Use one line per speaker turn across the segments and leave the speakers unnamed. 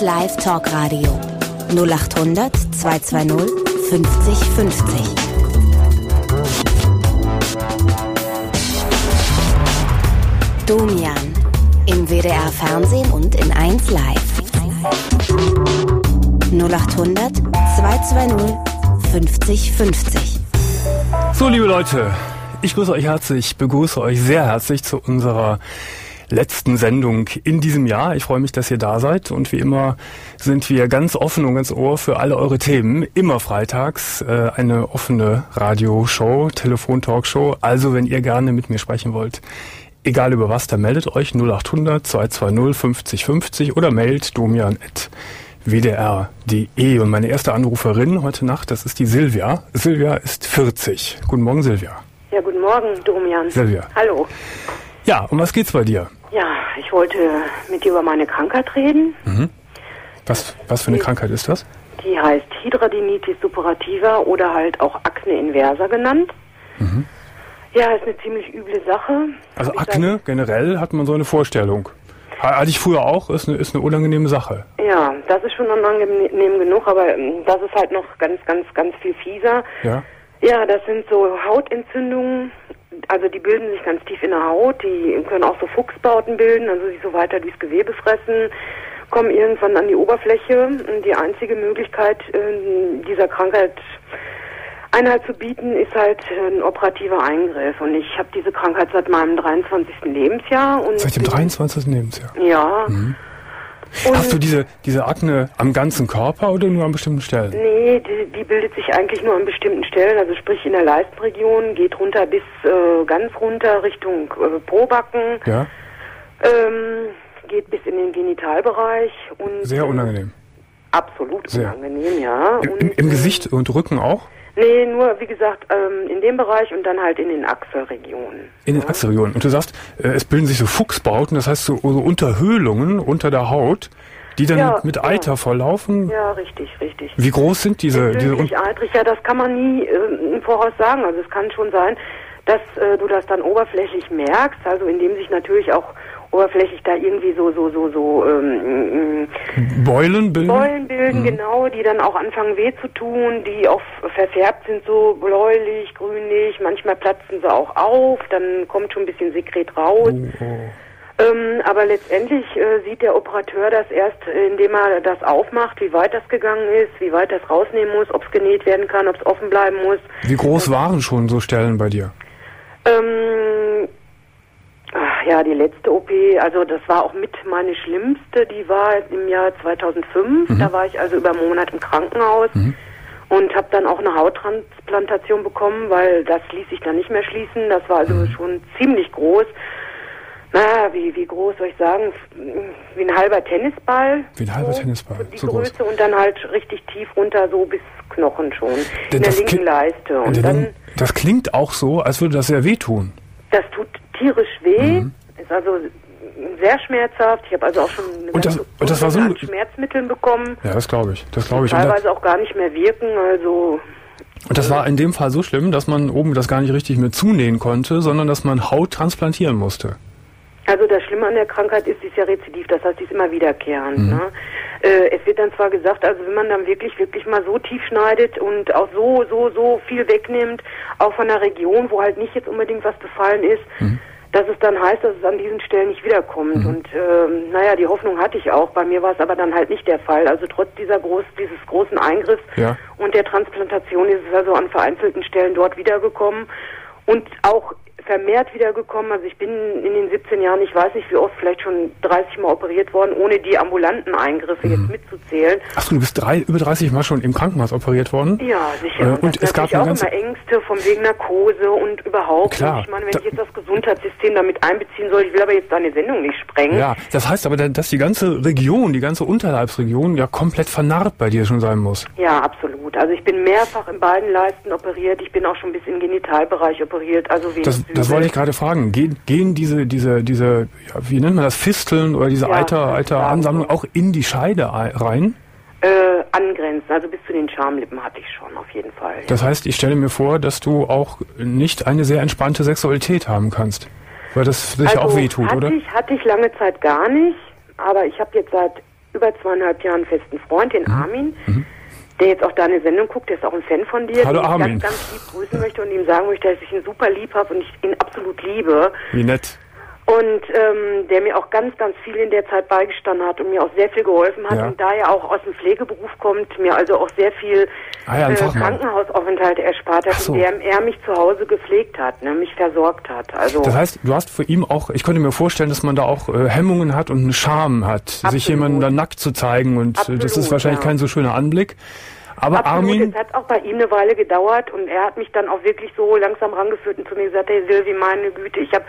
1 Live Talkradio 0800 220 50 50. Domian im WDR Fernsehen und in 1 Live. 0800 220 50 50.
So, liebe Leute, ich grüße euch herzlich, begrüße euch sehr herzlich zu unserer letzten Sendung in diesem Jahr. Ich freue mich, dass ihr da seid und wie immer sind wir ganz offen und ganz ohr für alle eure Themen. Immer freitags äh, eine offene Radioshow, Telefon-Talkshow. Also wenn ihr gerne mit mir sprechen wollt, egal über was, dann meldet euch 0800 220 50 50 oder meldet domian.wdr.de. Und meine erste Anruferin heute Nacht, das ist die Silvia. Silvia ist 40. Guten Morgen, Silvia.
Ja, guten Morgen, Domian.
Silvia.
Hallo.
Ja, um was geht's bei dir?
Ja, ich wollte mit dir über meine Krankheit reden.
Was, was für eine Krankheit ist das?
Die heißt Hydradenitis suppurativa oder halt auch Akne inversa genannt. Ja, ist eine ziemlich üble Sache.
Also
Hab
Akne generell hat man so eine Vorstellung. Ha- Hatte ich früher auch, ist eine, ist eine unangenehme Sache.
Ja, das ist schon unangenehm genug, aber ähm, das ist halt noch ganz, ganz, ganz viel fieser.
Ja?
Ja, das sind so Hautentzündungen. Also die bilden sich ganz tief in der Haut. Die können auch so Fuchsbauten bilden, also sich so weiter durchs Gewebe fressen, kommen irgendwann an die Oberfläche. Und die einzige Möglichkeit, äh, dieser Krankheit Einhalt zu bieten, ist halt ein operativer Eingriff. Und ich habe diese Krankheit seit meinem 23. Lebensjahr. Und
Seit dem
bin-
23. Lebensjahr.
Ja. Und
Hast du diese, diese Akne am ganzen Körper oder nur an bestimmten Stellen?
Nee, die, die bildet sich eigentlich nur an bestimmten Stellen, also sprich in der Leistenregion, geht runter bis äh, ganz runter Richtung äh, Probacken,
Ja?
ähm, geht bis in den Genitalbereich und
Sehr unangenehm.
absolut
Sehr.
unangenehm, ja.
Im,
und,
im,
äh,
Gesicht und Rücken auch?
Nee, nur wie gesagt ähm, in dem Bereich und dann halt in den Achselregionen.
In den Achselregionen. Und du sagst, äh, es bilden sich so Fuchsbauten, das heißt so, so Unterhöhlungen unter der Haut, die dann
Ja,
mit, mit
ja.
Eiter volllaufen.
Ja, richtig, richtig.
Wie groß sind diese, diese
eitrig, ja, das kann man nie äh, im Voraus sagen. Also es kann schon sein, dass äh, du das dann oberflächlich merkst, also indem sich natürlich auch oberflächlich da irgendwie so so so so ähm,
Un Beulen bilden?
Beulen bilden, genau, die dann auch anfangen weh zu tun, die auch verfärbt sind, so bläulich, grünlich, manchmal platzen sie auch auf, dann kommt schon ein bisschen Sekret raus.
Oh, oh.
Ähm, aber letztendlich äh, sieht der Operateur das erst, äh, indem er das aufmacht, wie weit das gegangen ist, wie weit das rausnehmen muss, ob es genäht werden kann, ob es offen bleiben muss.
Wie groß waren schon so Stellen bei dir?
Ähm, ach ja, die letzte OP, also das war auch mit meine schlimmste, die war im Jahr 2005. Da war ich also über einen Monat im Krankenhaus und habe dann auch eine Hauttransplantation bekommen, weil das ließ sich dann nicht mehr schließen. Das war also schon ziemlich groß. Naja, wie, wie groß soll ich sagen? Wie ein halber Tennisball.
Wie ein halber
So,
Tennisball,
Die
so groß.
Größe und dann halt richtig tief runter, so bis Knochen schon. In der
Das
linken Leiste. Und dann
das klingt auch so, als würde das sehr wehtun.
das tut tierisch weh,
Mhm.
ist also sehr schmerzhaft. Ich habe also auch schon eine
Und das- und das war so
Schmerzmitteln bekommen,
Ja, das glaube ich. Das glaube ich.
Teilweise auch gar nicht mehr wirken. Also
und das war in dem Fall so schlimm, dass man oben das gar nicht richtig mehr zunähen konnte, sondern dass man Haut transplantieren musste.
Also das Schlimme an der Krankheit ist, sie ist ja rezidiv, das heißt, sie ist immer wiederkehrend.
Mhm.
Ne? Äh, es wird dann zwar gesagt, also wenn man dann wirklich, wirklich mal so tief schneidet und auch so, so, so viel wegnimmt, auch von der Region, wo halt nicht jetzt unbedingt was befallen ist,
Mhm.
Dass es dann heißt, dass es an diesen Stellen nicht wiederkommt. Und ähm, naja, die Hoffnung hatte ich auch. Bei mir war es aber dann halt nicht der Fall. Also trotz dieser groß, dieses großen Eingriffs
Ja.
und der Transplantation ist es also an vereinzelten Stellen dort wiedergekommen und auch vermehrt wiedergekommen. Also ich bin in den 17 Jahren, ich weiß nicht wie oft, vielleicht schon 30 Mal operiert worden, ohne die ambulanten Eingriffe
Mhm.
jetzt mitzuzählen.
Achso, du bist drei, über 30 Mal schon im Krankenhaus operiert worden?
Ja, sicher.
Äh, und
das
es gab
auch immer Ängste von wegen Narkose und überhaupt.
Klar.
Und ich meine, wenn ich jetzt das Gesundheitssystem damit einbeziehen soll, ich will aber jetzt deine Sendung nicht sprengen.
Ja, das heißt aber, dass die ganze Region, die ganze Unterleibsregion ja komplett vernarbt bei dir schon sein muss.
Ja, absolut. Also ich bin mehrfach in beiden Leisten operiert. Ich bin auch schon bis in den Genitalbereich operiert. Also
Das,
Venenzügel.
Das wollte ich gerade fragen. Gehen, gehen diese, diese, diese, ja, wie nennt man das, Fisteln oder diese
Ja,
Eiter. Eiteransammlung auch in die Scheide ei- rein?
Äh, angrenzen, also bis zu den Schamlippen hatte ich schon, auf jeden Fall.
Das heißt, ich stelle mir vor, dass du auch nicht eine sehr entspannte Sexualität haben kannst. Weil das sich
also
auch wehtut,
hatte
oder?
Ich, hatte ich lange Zeit gar nicht, aber ich habe jetzt seit über zweieinhalb Jahren festen Freund, den Armin, der jetzt auch deine Sendung guckt, der ist auch ein Fan von dir,
Hallo,
den ich
Armin.
ganz, ganz lieb grüßen möchte und ihm sagen möchte, dass ich ihn super lieb habe und ich ihn absolut liebe.
Wie nett.
Und ähm, der mir auch ganz, ganz viel in der Zeit beigestanden hat und mir auch sehr viel geholfen hat
Ja.
und da er auch aus dem Pflegeberuf kommt, mir also auch sehr viel
Ah ja,
äh. Krankenhausaufenthalte erspart hat,
so.
in dem er mich zu Hause gepflegt hat, ne, mich versorgt hat. Also
Das heißt, du hast für ihn auch, ich könnte mir vorstellen, dass man da auch äh, Hemmungen hat und einen Charme hat, sich
Absolut.
jemanden dann nackt zu zeigen und äh, das ist
Absolut,
wahrscheinlich
ja.
kein so schöner Anblick. Aber
Absolut,
Armin,
es hat auch bei ihm eine Weile gedauert und er hat mich dann auch wirklich so langsam rangeführt und zu mir gesagt, hey Silvi, meine Güte, ich habe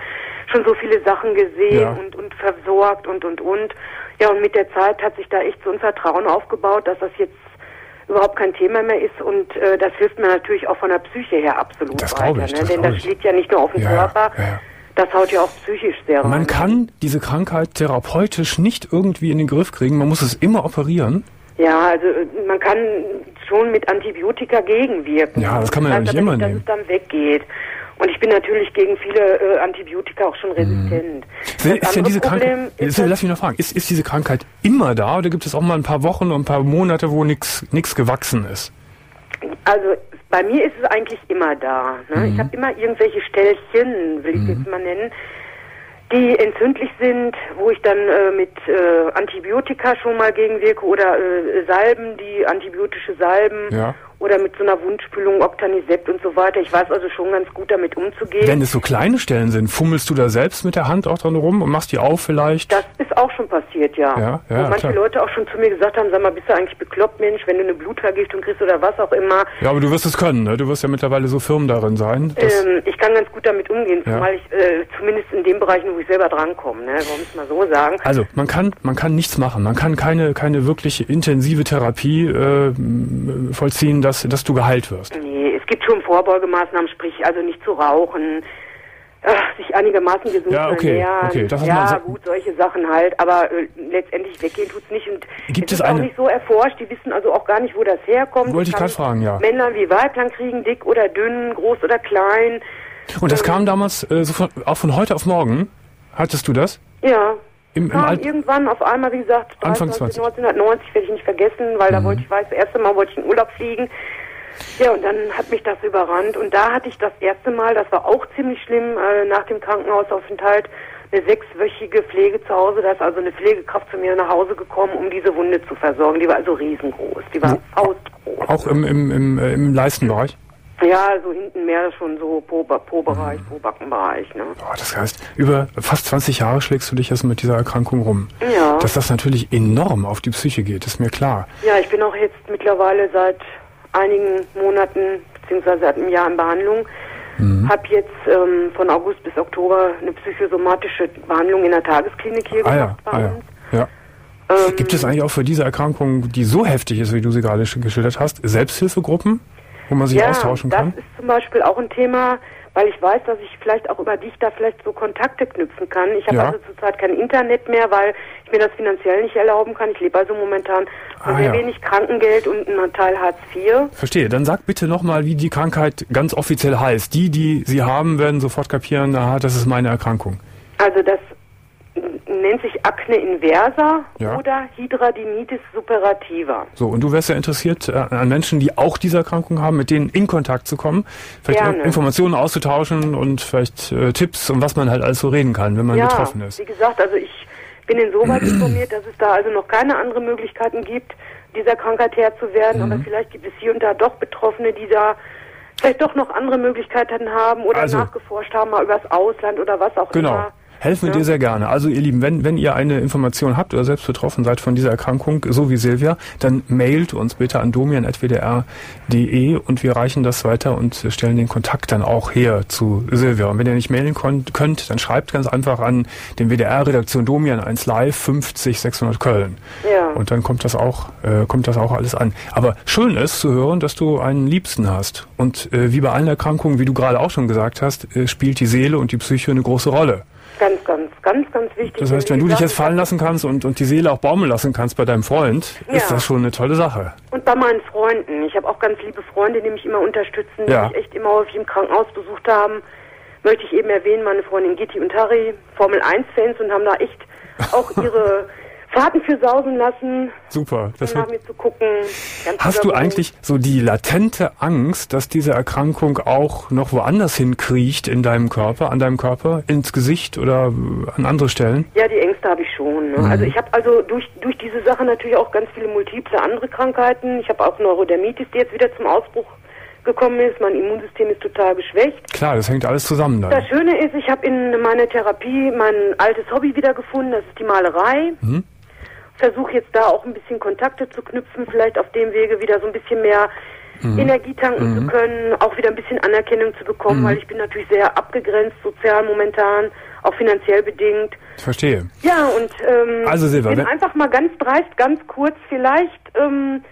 schon so viele Sachen gesehen
Ja.
und, und versorgt und und und. Ja, und mit der Zeit hat sich da echt so ein Vertrauen aufgebaut, dass das jetzt überhaupt kein Thema mehr ist und äh, das hilft mir natürlich auch von der Psyche her absolut
Das
weiter.
ich,
ne?
das
Denn das schlägt ja nicht nur auf den
Ja, ja,
Körper,
ja, ja.
das haut ja auch psychisch sehr rein.
man kann diese Krankheit therapeutisch nicht irgendwie in den Griff kriegen, man muss es immer operieren.
Ja, also äh, man kann schon mit Antibiotika gegenwirken.
Ja, das kann man ja
heißt
nicht immer nehmen.
Dass es dann weggeht. Und ich bin natürlich gegen viele äh, Antibiotika auch schon resistent.
Ist denn
Das andere
diese Krankheit,
ist,
ist, lass mich noch fragen, ist, ist diese Krankheit immer da oder gibt es auch mal ein paar Wochen und ein paar Monate, wo nichts gewachsen ist?
also bei mir ist es eigentlich immer da. Ne?
Mhm.
Ich habe immer irgendwelche Stellchen, will ich jetzt mal nennen, die entzündlich sind, wo ich dann äh, mit äh, Antibiotika schon mal gegenwirke oder äh, Salben, die antibiotische Salben
Ja.
Oder mit so einer Wundspülung, Octanisept und so weiter. Ich weiß also schon ganz gut damit umzugehen.
Wenn es so kleine Stellen sind, fummelst du da selbst mit der Hand auch dran rum und machst die auf vielleicht?
Das ist auch schon passiert, ja.
Ja, ja,
Wo manche
klar.
Leute auch schon zu mir gesagt haben, sag mal, bist du eigentlich bekloppt, Mensch, wenn du eine Blutvergiftung kriegst oder was auch immer.
Ja, aber du wirst es können, ne? Du wirst ja mittlerweile so firm darin sein.
Ähm, ich kann ganz gut damit umgehen,
Ja.
zumal ich äh, zumindest in den Bereichen, wo ich selber drankomme, ne, wir es mal so sagen.
Also man kann man kann nichts machen. Man kann keine keine wirklich intensive Therapie äh, vollziehen, dass dass du geheilt wirst.
Nee, es gibt schon Vorbeugemaßnahmen, sprich also nicht zu rauchen, äh, sich einigermaßen gesund
Ja,
zu
okay,
ernähren.
okay, das
ja, gut, solche Sachen halt, aber äh, letztendlich weggehen tut's nicht und
Gibt
es
es
ist auch
eine-
nicht so erforscht, die wissen also auch gar nicht, wo das herkommt.
Wollte ich
Es
grad fragen, ja.
Männlein wie Weiblein kriegen, dick oder dünn, groß oder klein.
Und das kam damals äh, so von, auch von heute auf morgen. Hattest du das?
Ja.
Im- im Alt-
irgendwann auf einmal, wie gesagt,
Anfang
23,
20.
1990 werde ich nicht vergessen, weil
Mhm.
da wollte ich, weiß, das erste Mal wollte ich in Urlaub fliegen. Ja, und dann hat mich das überrannt. Und da hatte ich das erste Mal, das war auch ziemlich schlimm, äh, nach dem Krankenhausaufenthalt, eine sechswöchige Pflege zu Hause. Da ist also eine Pflegekraft zu mir nach Hause gekommen, um diese Wunde zu versorgen. Die war also riesengroß. Die war faustgroß.
Auch im im im, äh, im Leistenbereich.
Ja, so hinten mehr schon so Po- Po-Bereich, Po-Backenbereich. Ne?
Boah, das heißt, über fast 20 Jahre schlägst du dich jetzt mit dieser Erkrankung rum.
Ja.
Dass das natürlich enorm auf die Psyche geht, ist mir klar.
Ja, ich bin auch jetzt mittlerweile seit einigen Monaten beziehungsweise seit einem Jahr in Behandlung.
Mhm.
Hab jetzt ähm, von August bis Oktober eine psychosomatische Behandlung in der Tagesklinik hier
Ah ja,
gemacht bei
ah ja.
uns.
ja.
Ähm,
Gibt es eigentlich auch für diese Erkrankung, die so heftig ist, wie du sie gerade sch- geschildert hast, Selbsthilfegruppen, wo man sich
ja,
austauschen
das
kann?
ist zum Beispiel auch ein Thema, weil ich weiß, dass ich vielleicht auch über dich da vielleicht so Kontakte knüpfen kann. Ich habe
Ja.
also zurzeit kein Internet mehr, weil ich mir das finanziell nicht erlauben kann. Ich lebe also momentan von
Ah,
sehr
ja.
wenig Krankengeld und einen Teil Hartz IV.
Verstehe. Dann sag bitte nochmal, wie die Krankheit ganz offiziell heißt. Die, die sie haben, werden sofort kapieren, aha, das ist meine Erkrankung.
Also das nennt sich Akne inversa
Ja.
oder Hydradenitis suppurativa.
So, und du wärst ja interessiert äh, an Menschen, die auch diese Erkrankung haben, mit denen in Kontakt zu kommen, vielleicht
Gerne.
Informationen auszutauschen und vielleicht äh, Tipps, um was man halt alles so reden kann, wenn man
ja,
betroffen ist.
wie gesagt, also ich bin insoweit informiert, dass es da also noch keine anderen Möglichkeiten gibt, dieser Krankheit Herr zu werden.
Mhm.
Aber vielleicht gibt es hier und da doch Betroffene, die da vielleicht doch noch andere Möglichkeiten haben oder
Also-
nachgeforscht haben, mal übers Ausland oder was auch
Genau.
immer.
Helfen wir
Ja.
dir sehr gerne. Also ihr Lieben, wenn, wenn ihr eine Information habt oder selbst betroffen seid von dieser Erkrankung, so wie Silvia, dann mailt uns bitte an domian.wdr.de und wir reichen das weiter und stellen den Kontakt dann auch her zu Silvia. Und wenn ihr nicht mailen könnt, dann schreibt ganz einfach an den WDR-Redaktion Domian 1 Live 50 600 Köln.
Ja.
Und dann kommt das auch, äh, kommt das auch alles an. Aber schön ist zu hören, dass du einen Liebsten hast. Und äh, wie bei allen Erkrankungen, wie du gerade auch schon gesagt hast, äh, spielt die Seele und die Psyche eine große Rolle.
Ganz, ganz, ganz, ganz wichtig.
Das heißt, wenn du dich jetzt fallen lassen kannst und, und die Seele auch baumeln lassen kannst bei deinem Freund, ist
Ja.
das schon eine tolle Sache.
Und bei meinen Freunden. Ich habe auch ganz liebe Freunde, die mich immer unterstützen, die
Ja.
mich echt immer häufig im Krankenhaus besucht haben. Möchte ich eben erwähnen, meine Freundin Gitti und Harry, Formel 1-Fans und haben da echt auch ihre Fahrten für sausen lassen,
Super. Das
nach mir zu gucken.
hast du eigentlich so die latente Angst, dass diese Erkrankung auch noch woanders hinkriecht in deinem Körper, an deinem Körper, ins Gesicht oder an andere Stellen?
Ja, die Ängste habe ich schon. Ne?
Mhm.
Also ich habe also durch durch diese Sache natürlich auch ganz viele multiple andere Krankheiten. Ich habe auch Neurodermitis, die jetzt wieder zum Ausbruch gekommen ist. Mein Immunsystem ist total geschwächt.
Klar, das hängt alles zusammen dann.
Das Schöne ist, ich habe in meiner Therapie mein altes Hobby wiedergefunden. Das ist die Malerei.
Mhm.
Versuche jetzt da auch ein bisschen Kontakte zu knüpfen, vielleicht auf dem Wege wieder so ein bisschen mehr
Mhm.
Energie tanken zu können, auch wieder ein bisschen Anerkennung zu bekommen, weil ich bin natürlich sehr abgegrenzt sozial momentan, auch finanziell bedingt.
Ich verstehe.
Ja, und ähm,
Also, Silva,
bin einfach mal ganz dreist, ganz kurz, vielleicht ähm,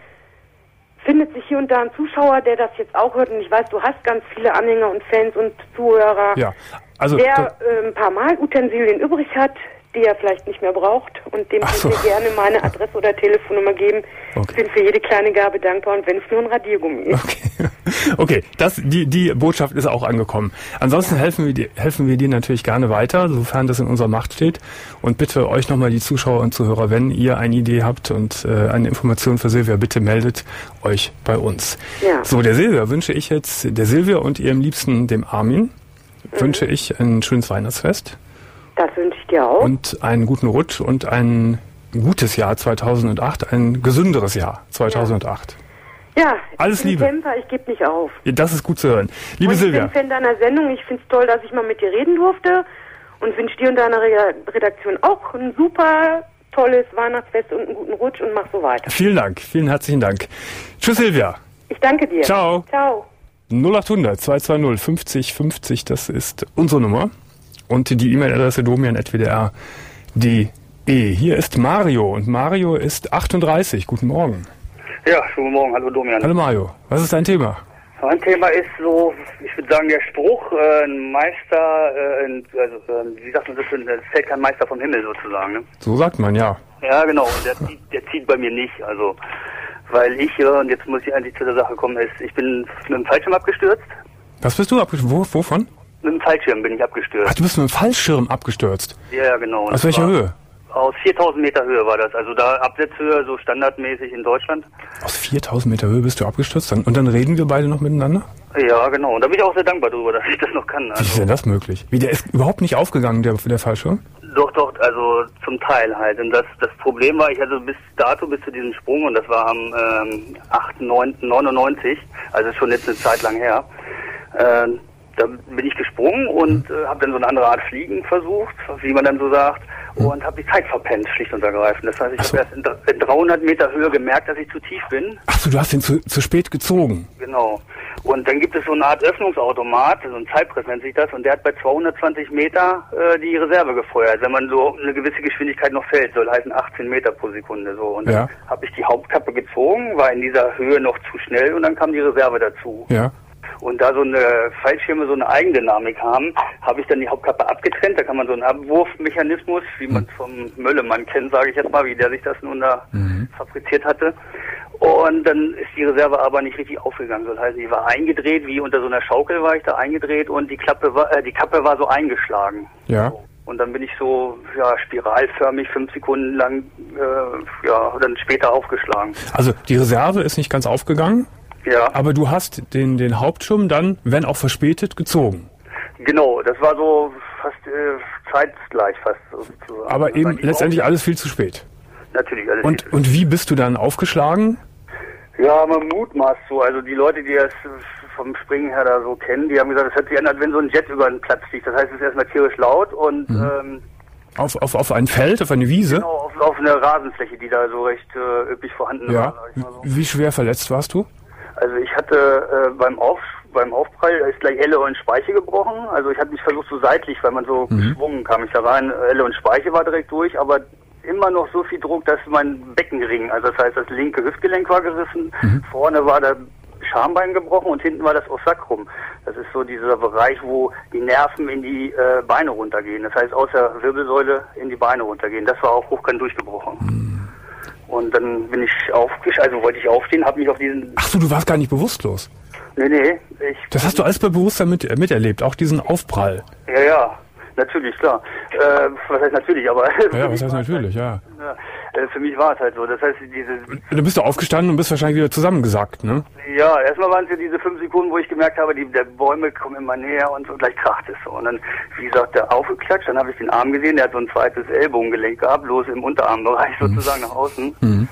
findet sich hier und da ein Zuschauer, der das jetzt auch hört. Und ich weiß, du hast ganz viele Anhänger und Fans und Zuhörer,
Ja. Also,
der äh, ein paar Malutensilien übrig hat, die er vielleicht nicht mehr braucht. Und dem
Ach
könnt
so.
ihr gerne meine Adresse oder Telefonnummer geben.
Okay.
Bin für jede kleine Gabe dankbar und wenn es nur ein Radiergummi ist.
Okay, okay. Das, die, die Botschaft ist auch angekommen. Ansonsten helfen wir, dir, helfen wir dir natürlich gerne weiter, sofern das in unserer Macht steht. Und bitte euch nochmal die Zuschauer und Zuhörer, wenn ihr eine Idee habt und äh, eine Information für Silvia, bitte meldet euch bei uns.
Ja.
So, der Silvia wünsche ich jetzt, der Silvia und ihrem Liebsten, dem Armin, wünsche ich ein schönes Weihnachtsfest
Das wünsche ich dir auch.
und einen guten Rutsch und ein gutes Jahr 2008, ein gesünderes Jahr 2008.
ja,
alles
ich bin
Liebe.
Kämpfer, ich gebe nicht auf.
Ja, Das ist gut zu hören. Liebe
und ich
Silvia.
bin Fan deiner Sendung. Ich finde es toll, dass ich mal mit dir reden durfte. Und wünsche dir und deiner Re Redaktion auch ein super tolles Weihnachtsfest und einen guten Rutsch und mach so weiter.
Vielen Dank, vielen herzlichen Dank. Tschüss Silvia.
Ich danke dir.
Ciao.
Ciao.
0800 220 50 50, das ist unsere Nummer. Und die E-Mail-Adresse domian.wdr.de. Hier ist Mario und Mario ist 38. Guten Morgen.
Ja, schönen guten Morgen, hallo Domian.
Hallo Mario, was ist dein Thema?
Mein Thema ist so, ich würde sagen, der Spruch, äh, ein Meister, äh, ein, also, äh, wie sagt man das, denn, es fällt kein Meister vom Himmel sozusagen. Ne?
So sagt man, ja.
Ja, genau, und der, zieht- der zieht bei mir nicht, also, weil ich, äh, und jetzt muss ich eigentlich zu der Sache kommen, ist, ich bin mit dem Fallschirm abgestürzt.
Was bist du abgestürzt? Wo, wovon?
Mit dem Fallschirm bin ich
Ach,
abgestürzt.
du bist mit dem Fallschirm abgestürzt.
Ja, ja, genau.
Aus welcher Höhe?
Aus 4000 Meter Höhe war das, also da Absetzhöhe, so standardmäßig in Deutschland.
Aus 4000 Meter Höhe bist du abgestürzt? Und dann reden wir beide noch miteinander?
Ja, genau, und da bin ich auch sehr dankbar darüber, dass ich das noch kann.
Wie ist
Also,
denn das möglich? Wie, der ist überhaupt nicht aufgegangen, der, der Fallschirm?
Doch, doch, also zum Teil halt. Und das, das Problem war, ich hatte bis dato, bis zu diesem Sprung, und das war am ähm, 8. 9. 99, also schon jetzt eine Zeit lang her, äh, da bin ich gesprungen und äh, habe dann so eine andere Art Fliegen versucht, wie man dann so sagt, und habe die Zeit verpennt, schlicht und ergreifend. Das heißt, ich
so.
habe erst in, in 300 Meter Höhe gemerkt, dass ich zu tief bin.
Ach so, du hast ihn zu, zu spät gezogen.
Genau. Und dann gibt es so eine Art Öffnungsautomat, so ein Zeitpress nennt sich das, und der hat bei 220 Meter äh, die Reserve gefeuert. Wenn man so eine gewisse Geschwindigkeit noch fällt, soll heißen 18 Meter pro Sekunde so. Und
Ja.
dann habe ich die Hauptkappe gezogen, war in dieser Höhe noch zu schnell und dann kam die Reserve dazu.
Ja.
Und da so eine Fallschirme so eine Eigendynamik haben, habe ich dann die Hauptkappe abgetrennt. Da kann man so einen Abwurfmechanismus, wie man es vom Möllemann kennt, sage ich jetzt mal, wie der sich das nun da fabriziert hatte. Und dann ist die Reserve aber nicht richtig aufgegangen. Das heißt, ich war eingedreht, wie unter so einer Schaukel war ich da eingedreht und die Klappe war, äh, die Kappe war so eingeschlagen.
Ja.
Und dann bin ich so ja, spiralförmig fünf Sekunden lang äh, ja, dann später aufgeschlagen.
Also die Reserve ist nicht ganz aufgegangen,
Ja.
aber du hast den, den Hauptschirm dann, wenn auch verspätet, gezogen.
Genau, das war so fast äh, zeitgleich fast sozusagen.
Aber eben
Weil die
letztendlich alles viel zu spät.
Natürlich, alles
Und, und wie bist du dann aufgeschlagen?
Ja, man mutmaßt so. Also die Leute, die das vom Springen her da so kennen, die haben gesagt, es hört sich an, als wenn so ein Jet über den Platz fliegt. Das heißt, es ist erstmal tierisch laut und
Mhm.
ähm,
Auf, auf, auf ein Feld, auf eine Wiese?
genau auf, auf eine Rasenfläche, die da so recht äh, üppig vorhanden
Ja.
war. Sag ich mal so.
Wie schwer verletzt warst du?
Also ich hatte äh, beim Auf beim Aufprall ist gleich Elle und Speiche gebrochen. Also ich hatte mich versucht so seitlich, weil man so
Mhm.
geschwungen kam ich da rein. Elle und Speiche war direkt durch, aber immer noch so viel Druck, dass mein Beckenring, also das heißt das linke Hüftgelenk war gerissen,
Mhm.
vorne war der Schambein gebrochen und hinten war das Ossacrum. Das ist so dieser Bereich, wo die Nerven in die äh, Beine runtergehen. Das heißt aus der Wirbelsäule in die Beine runtergehen. Das war auch hochkant durchgebrochen.
Mhm.
Und dann bin ich aufgesch, also wollte ich aufstehen, habe mich auf diesen,
Ach so, du warst gar nicht bewusstlos.
nee, nee, ich
Das hast du alles bei Bewusstsein mit, äh, miterlebt, auch diesen Aufprall.
Ja, ja. Natürlich, klar. Äh, was heißt natürlich, aber...
Ja, was heißt natürlich, ja.
ja. Äh, für mich war es halt so. Das heißt, diese...
Du bist du aufgestanden und bist wahrscheinlich wieder zusammengesackt, ne?
Ja, erstmal waren es ja diese fünf Sekunden, wo ich gemerkt habe, die der Bäume kommen immer näher und so gleich kracht es so. Und dann, wie gesagt, der aufgeklatscht, dann habe ich den Arm gesehen, der hat so ein zweites Ellbogengelenk gehabt, bloß im Unterarmbereich mhm. sozusagen nach außen. Mhm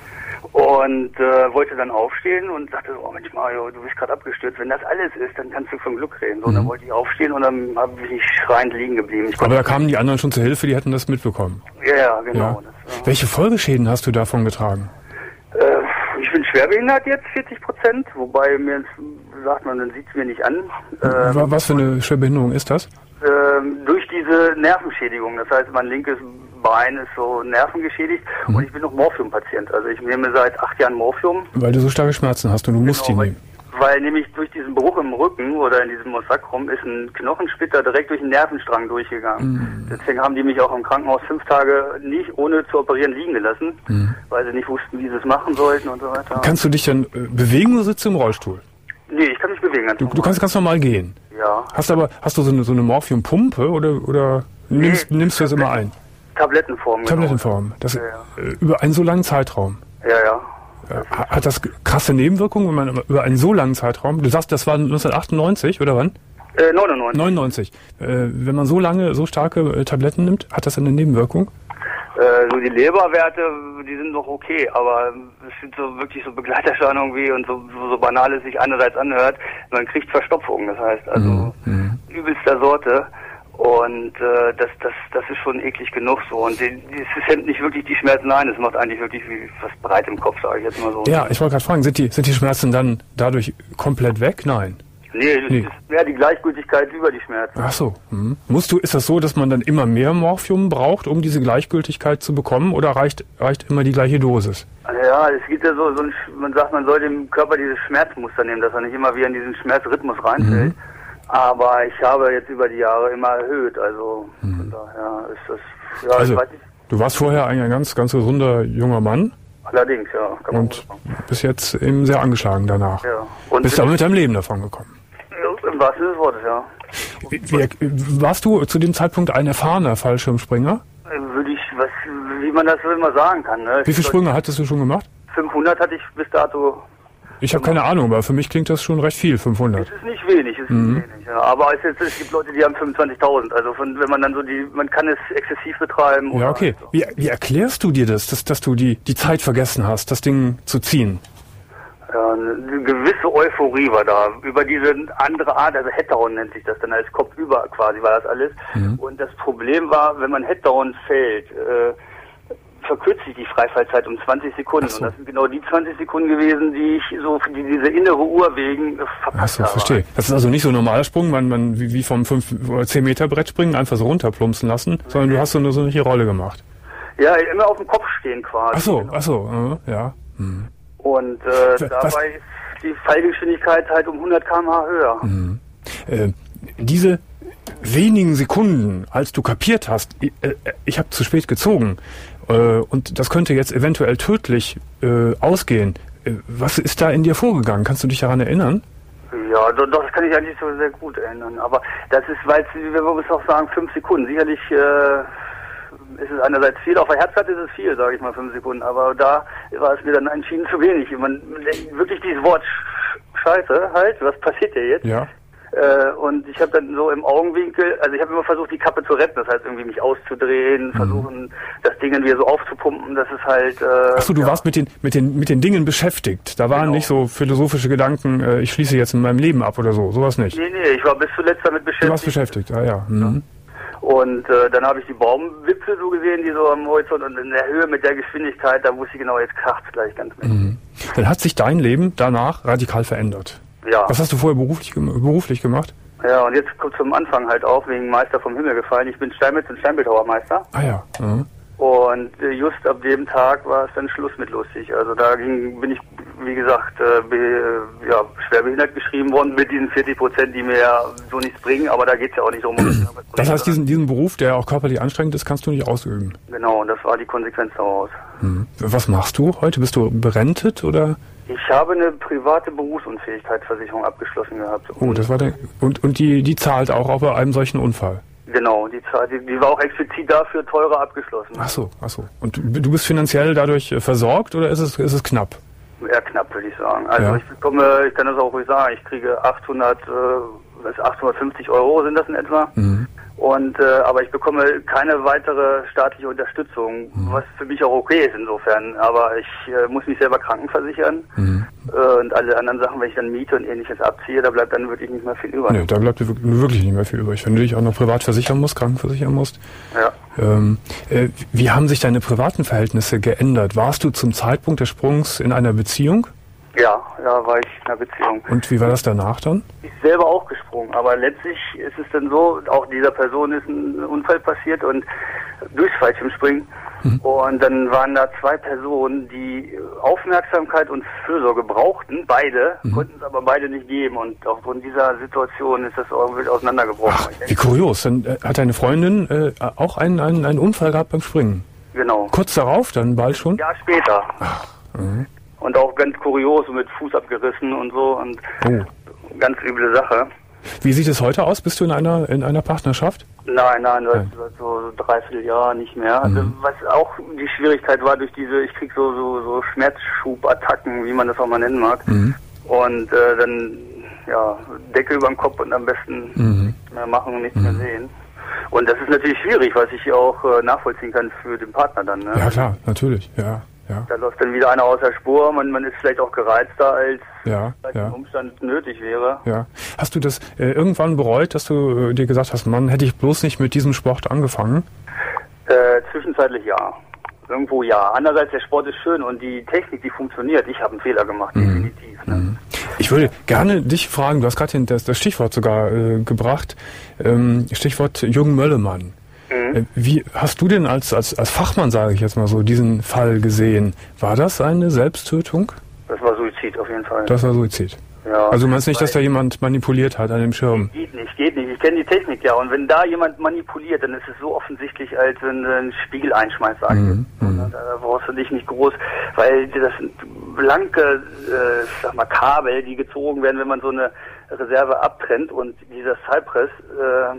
und äh, wollte dann aufstehen und sagte so, oh Mensch Mario, du bist gerade abgestürzt. Wenn das alles ist, dann kannst du vom Glück reden. So, mhm. dann wollte ich aufstehen und dann habe ich schreiend liegen geblieben.
Aber da kamen die anderen schon zur Hilfe, die hätten das mitbekommen.
Ja, ja genau. Ja.
Das, äh Welche Folgeschäden hast du davon getragen?
Äh, ich bin schwerbehindert jetzt, 40 Prozent, wobei mir sagt man, dann sieht es mir nicht an.
Ähm, Was für eine Schwerbehinderung ist das?
Ähm, durch diese Nervenschädigung. Das heißt, mein linkes Bein ist so nervengeschädigt mhm. und ich bin noch Morphium-Patient. Also ich nehme seit acht Jahren Morphium.
Weil du so starke Schmerzen hast und du genau, musst die nehmen.
Weil nämlich durch diesen Bruch im Rücken oder in diesem Mossakrum ist ein Knochensplitter direkt durch den Nervenstrang durchgegangen. Mhm. Deswegen haben die mich auch im Krankenhaus fünf Tage nicht ohne zu operieren liegen gelassen, mhm. weil sie nicht wussten, wie sie es machen sollten und so weiter.
Kannst du dich dann äh, bewegen oder sitzt du im Rollstuhl?
Nee, ich kann mich bewegen.
Du, du, kannst ganz normal gehen.
Ja.
Hast aber hast du so eine, so eine Morphiumpumpe oder oder nimmst, nee, nimmst du das immer ein?
Tablettenform.
Genau. Tablettenform. Das ja, ja. Äh, über einen so langen Zeitraum.
Ja, ja.
Hat das krasse Nebenwirkungen, wenn man über einen so langen Zeitraum, du sagst, das war 1998 oder wann?
Äh, 99.
99. Äh, wenn man so lange, so starke äh, Tabletten nimmt, hat das eine Nebenwirkung?
Äh, so die Leberwerte, die sind noch okay, aber es sind so wirklich so Begleiterscheinungen wie und so, so, so banal es sich einerseits anhört, man kriegt Verstopfung, das heißt also mhm. übelster Sorte. Und äh, das, das, das ist schon eklig genug so. Und es hemmt nicht wirklich die Schmerzen ein, es macht eigentlich wirklich wie was breit im Kopf, sage ich jetzt mal so.
Ja, ich wollte gerade fragen, sind die, sind die Schmerzen dann dadurch komplett weg? Nein.
Nee, nee. ist mehr die Gleichgültigkeit über die Schmerzen.
Ach so. Mhm. Musst du, ist das so, dass man dann immer mehr Morphium braucht, um diese Gleichgültigkeit zu bekommen, oder reicht, reicht immer die gleiche Dosis?
Ja, es gibt ja so, so ein, man sagt, man soll dem Körper dieses Schmerzmuster nehmen, dass er nicht immer wieder in diesen Schmerzrhythmus reinfällt. Mhm. Aber ich habe jetzt über die Jahre immer erhöht, also mhm. von daher ist das, ja,
also, Du warst vorher ein ganz, ganz gesunder junger Mann.
Allerdings, ja.
und bist jetzt eben sehr angeschlagen danach. Ja. Und bist aber mit deinem Leben davon gekommen.
Ja, Im wahrsten Sinne des Wortes, ja.
Wie, warst du zu dem Zeitpunkt ein erfahrener Fallschirmspringer?
Würde ich, was, wie man das so immer sagen kann. Ne?
Wie viele Sprünge hattest du schon gemacht?
500 hatte ich bis dato
ich habe keine Ahnung, aber für mich klingt das schon recht viel, 500.
Es ist nicht wenig, es ist mhm. nicht wenig. Ja. Aber es, ist, es, gibt Leute, die haben 25.000. Also von, wenn man dann so die, man kann es exzessiv betreiben.
Ja, okay. So. Wie, wie erklärst du dir das, dass, dass du die, die Zeit vergessen hast, das Ding zu ziehen?
Ja, eine gewisse Euphorie war da. Über diese andere Art, also Headdown nennt sich das dann als Kopf über quasi war das alles. Mhm. Und das Problem war, wenn man Headdown fällt, äh, verkürzt sich die Freifallzeit um 20 Sekunden. So. Und das sind genau die 20 Sekunden gewesen, die ich so für die, diese innere Uhr wegen verpasst so, habe.
verstehe. Das ist also nicht so ein normaler Sprung, man, man wie, wie vom 5 oder 10 Meter Brett springen, einfach so runterplumpsen lassen, sondern du hast so eine solche Rolle gemacht.
Ja, immer auf dem Kopf stehen quasi.
Ach so, ach so, äh, ja.
Hm. Und äh, dabei ist die Fallgeschwindigkeit halt um 100 km/h höher.
Mhm. Äh, diese wenigen Sekunden, als du kapiert hast, ich, äh, ich habe zu spät gezogen, äh, und das könnte jetzt eventuell tödlich äh, ausgehen. Äh, was ist da in dir vorgegangen? Kannst du dich daran erinnern?
Ja, doch, das kann ich eigentlich so sehr gut erinnern. Aber das ist, weil wir müssen auch sagen, fünf Sekunden. Sicherlich äh, ist es einerseits viel, auf der Herzplatte ist es viel, sage ich mal, fünf Sekunden. Aber da war es mir dann entschieden zu wenig. Man, wirklich dieses Wort Scheiße halt, was passiert hier jetzt?
Ja.
Äh, und ich habe dann so im Augenwinkel, also ich habe immer versucht, die Kappe zu retten, das heißt irgendwie mich auszudrehen, mhm. versuchen, das Ding wieder so aufzupumpen, das ist halt. Äh,
Achso, du ja. warst mit den mit den mit den Dingen beschäftigt. Da waren genau. nicht so philosophische Gedanken, äh, ich schließe jetzt in meinem Leben ab oder so, sowas nicht.
Nee, nee, ich war bis zuletzt damit beschäftigt.
Du warst beschäftigt, ah ja. Mhm.
Und äh, dann habe ich die Baumwipfel so gesehen, die so am Horizont und in der Höhe mit der Geschwindigkeit, da wusste ich genau, jetzt kracht gleich ganz mit. Mhm.
Dann hat sich dein Leben danach radikal verändert.
Ja.
Was hast du vorher beruflich, beruflich gemacht?
Ja, und jetzt kommt zum Anfang halt auch wegen Meister vom Himmel gefallen. Ich bin Steinmetz- und Steinbildhauermeister.
Ah ja. Mhm.
Und äh, just ab dem Tag war es dann Schluss mit lustig. Also da ging, bin ich, wie gesagt, äh, be, äh, ja, schwerbehindert geschrieben worden mit diesen 40 Prozent, die mir ja so nichts bringen, aber da geht es ja auch nicht um.
das heißt, diesen, diesen Beruf, der auch körperlich anstrengend ist, kannst du nicht ausüben.
Genau, und das war die Konsequenz daraus.
Mhm. Was machst du heute? Bist du berentet oder?
Ich habe eine private Berufsunfähigkeitsversicherung abgeschlossen gehabt.
Oh, das war der, und, und die, die zahlt auch bei einem solchen Unfall?
Genau, die, Zahl- die, die war auch explizit dafür teurer abgeschlossen.
Ach so, ach so. Und du bist finanziell dadurch äh, versorgt oder ist es, ist es knapp?
Eher knapp, würde ich sagen. Also
Ja.
ich bekomme, ich kann das auch ruhig sagen, ich kriege 800, äh, was, 850 Euro sind das in etwa.
Mhm.
Und äh, aber ich bekomme keine weitere staatliche Unterstützung,
Mhm.
was für mich auch okay ist insofern. Aber ich äh, muss mich selber krankenversichern
Mhm.
äh, und alle anderen Sachen, wenn ich dann Miete und ähnliches abziehe, da bleibt dann wirklich nicht mehr viel über.
Nee, da bleibt wirklich nicht mehr viel übrig. Wenn du dich auch noch privat versichern musst, krankenversichern musst.
Ja.
Ähm, äh, wie haben sich deine privaten Verhältnisse geändert? Warst du zum Zeitpunkt des Sprungs in einer Beziehung?
Ja, ja, war ich in einer Beziehung.
Und wie war das danach dann?
Ich selber auch gesprungen, aber letztlich ist es dann so, auch dieser Person ist ein Unfall passiert und durchs Fallschirmspringen. Und dann waren da zwei Personen, die Aufmerksamkeit und Fürsorge brauchten, beide, konnten es aber beide nicht geben. Und aufgrund dieser Situation ist das wild auseinandergebrochen. Ich
Wie kurios. Dann äh, hat deine Freundin äh, auch einen, einen, einen Unfall gehabt beim Springen.
genau.
Kurz darauf, dann bald schon?
Jahr später. Und auch ganz kurios, mit Fuß abgerissen und so. Und
Oh.
ganz üble Sache.
Wie sieht es heute aus? Bist du in einer, in einer Partnerschaft?
Nein, nein, seit, seit so dreiviertel Jahr nicht mehr. Also, was auch die Schwierigkeit war durch diese, ich krieg so, so, so Schmerzschubattacken, wie man das auch mal nennen mag. Und äh, dann, ja, Decke über dem Kopf und am besten nichts mehr machen und nichts mehr sehen. Und das ist natürlich schwierig, was ich auch äh, nachvollziehen kann für den Partner dann. Ne?
Ja, klar, natürlich. Ja, ja,
Da läuft dann wieder einer aus der Spur, man, man ist vielleicht auch gereizter, als
ja, ja.
im Umstand nötig wäre.
Ja. Hast du das äh, irgendwann bereut, dass du äh, dir gesagt hast, Mann, hätte ich bloß nicht mit diesem Sport angefangen?
Äh, zwischenzeitlich ja. Irgendwo ja. Andererseits, der Sport ist schön und die Technik, die funktioniert. Ich habe einen Fehler gemacht, definitiv. Ne?
Ich würde gerne dich fragen, du hast gerade das, das Stichwort sogar äh, gebracht, ähm, Stichwort Jürgen Möllemann. Äh, Wie hast du denn als, als, als Fachmann, sage ich jetzt mal so, diesen Fall gesehen? War das eine Selbsttötung?
Das war Suizid auf jeden Fall.
Das war Suizid.
ja.
Also du meinst nicht, dass da jemand manipuliert hat an dem Schirm?
Geht nicht, geht nicht. Ich kenne die Technik ja. Und wenn da jemand manipuliert, dann ist es so offensichtlich, als wenn du einen Spiegel einschmeißt, sag ich
Mhm.
Und Da brauchst du dich nicht groß, weil das sind blanke, äh, sag mal, Kabel, die gezogen werden, wenn man so eine Reserve abtrennt. Und dieser Cypress, äh,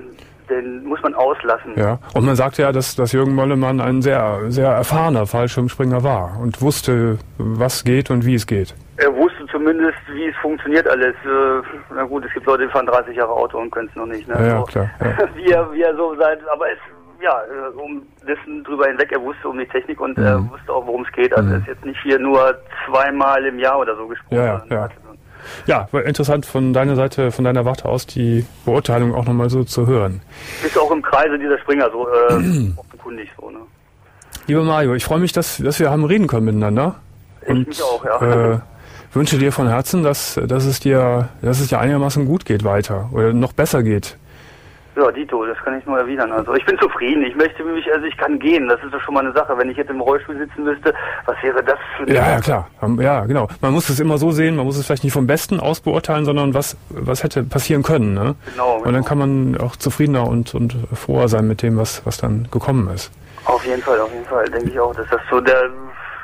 den muss man auslassen.
Ja. Und man sagt ja, dass, dass Jürgen Möllemann ein sehr, sehr erfahrener Fallschirmspringer war und wusste, was geht und wie es geht.
Er wusste zumindest, wie es funktioniert alles. Äh, na gut, es gibt Leute, die fahren 30 Jahre Auto und können es noch nicht. Ne?
Ja,
So.
klar, ja.
Wie, er, wie er so sein, aber es, ja, äh, um dessen drüber hinweg, er wusste um die Technik und
Mhm.
er wusste auch, worum es geht. Also er ist jetzt nicht hier nur zweimal im Jahr oder so gesprungen.
Ja, ja, ja. Ja, war interessant von deiner Seite, von deiner Warte aus die Beurteilung auch nochmal so zu hören.
Ist auch im Kreise dieser Springer so äh, offenkundig so. Ne?
Lieber Mario, ich freue mich, dass, dass wir haben reden können miteinander.
Ich
Und
mich auch, ja.
äh, wünsche dir von Herzen, dass, dass, es dir, dass es dir einigermaßen gut geht weiter oder noch besser geht.
Ja, Dito, das kann ich nur erwidern. Also ich bin zufrieden. Ich möchte mich, also ich kann gehen. Das ist doch schon mal eine Sache. Wenn ich jetzt im Rollstuhl sitzen müsste, was wäre das für eine
Ja, ja, klar. Ja, genau. Man muss es immer so sehen, man muss es vielleicht nicht vom Besten aus beurteilen, sondern was, was hätte passieren können. Ne?
Genau,
Und dann
genau.
kann man auch zufriedener und, und froher sein mit dem, was, was dann gekommen ist.
Auf jeden Fall, auf jeden Fall, denke ich auch, dass das so der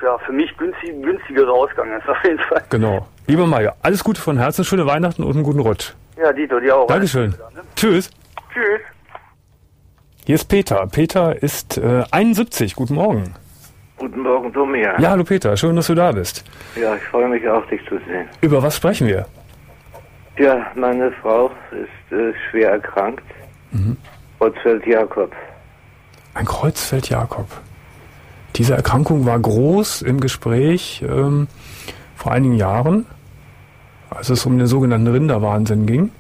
ja, für mich günstig, günstigere Ausgang ist, auf jeden Fall.
Genau. Lieber Mario, alles Gute von Herzen, schöne Weihnachten und einen guten Rutsch.
Ja, Dito, dir auch.
Dankeschön.
Ne?
Tschüss.
Tschüss.
Hier ist Peter. Peter ist äh, 71. Guten Morgen.
Guten Morgen, Domian.
Ja, hallo Peter. Schön, dass du da bist.
Ja, ich freue mich auch, dich zu sehen.
Über was sprechen wir?
Ja, meine Frau ist äh, schwer erkrankt.
Mhm.
Kreuzfeld-Jakob.
Ein Kreuzfeld-Jakob. Diese Erkrankung war groß im Gespräch ähm, vor einigen Jahren, als es um den sogenannten Rinderwahnsinn ging.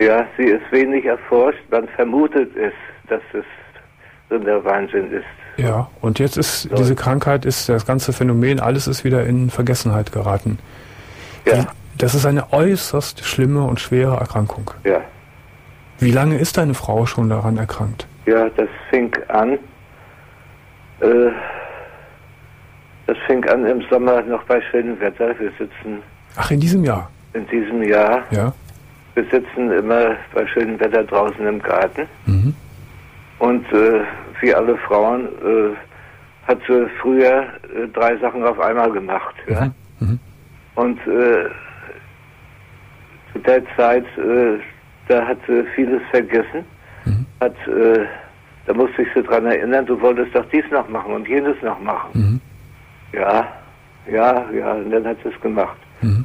Ja, sie ist wenig erforscht. Man vermutet es, dass es Rinderwahnsinn ist.
Ja, und jetzt ist diese Krankheit, ist das ganze Phänomen, alles ist wieder in Vergessenheit geraten.
Ja,
Das ist eine äußerst schlimme und schwere Erkrankung.
ja.
Wie lange ist deine Frau schon daran erkrankt?
Ja, das fing an. Äh, das fing an im Sommer noch bei schönem Wetter. Wir sitzen
Ach, in diesem Jahr.
in diesem Jahr.
Ja.
Wir sitzen immer bei schönem Wetter draußen im Garten.
Mhm.
Und äh, wie alle Frauen äh, hat sie früher äh, drei Sachen auf einmal gemacht. Ja?
Mhm.
Und äh, zu der Zeit, äh, da hat sie vieles vergessen.
Mhm.
hat, äh, da musste ich sie dran erinnern, du wolltest doch dies noch machen und jenes noch machen.
Mhm.
Ja, ja, ja, und dann hat sie es gemacht.
Mhm.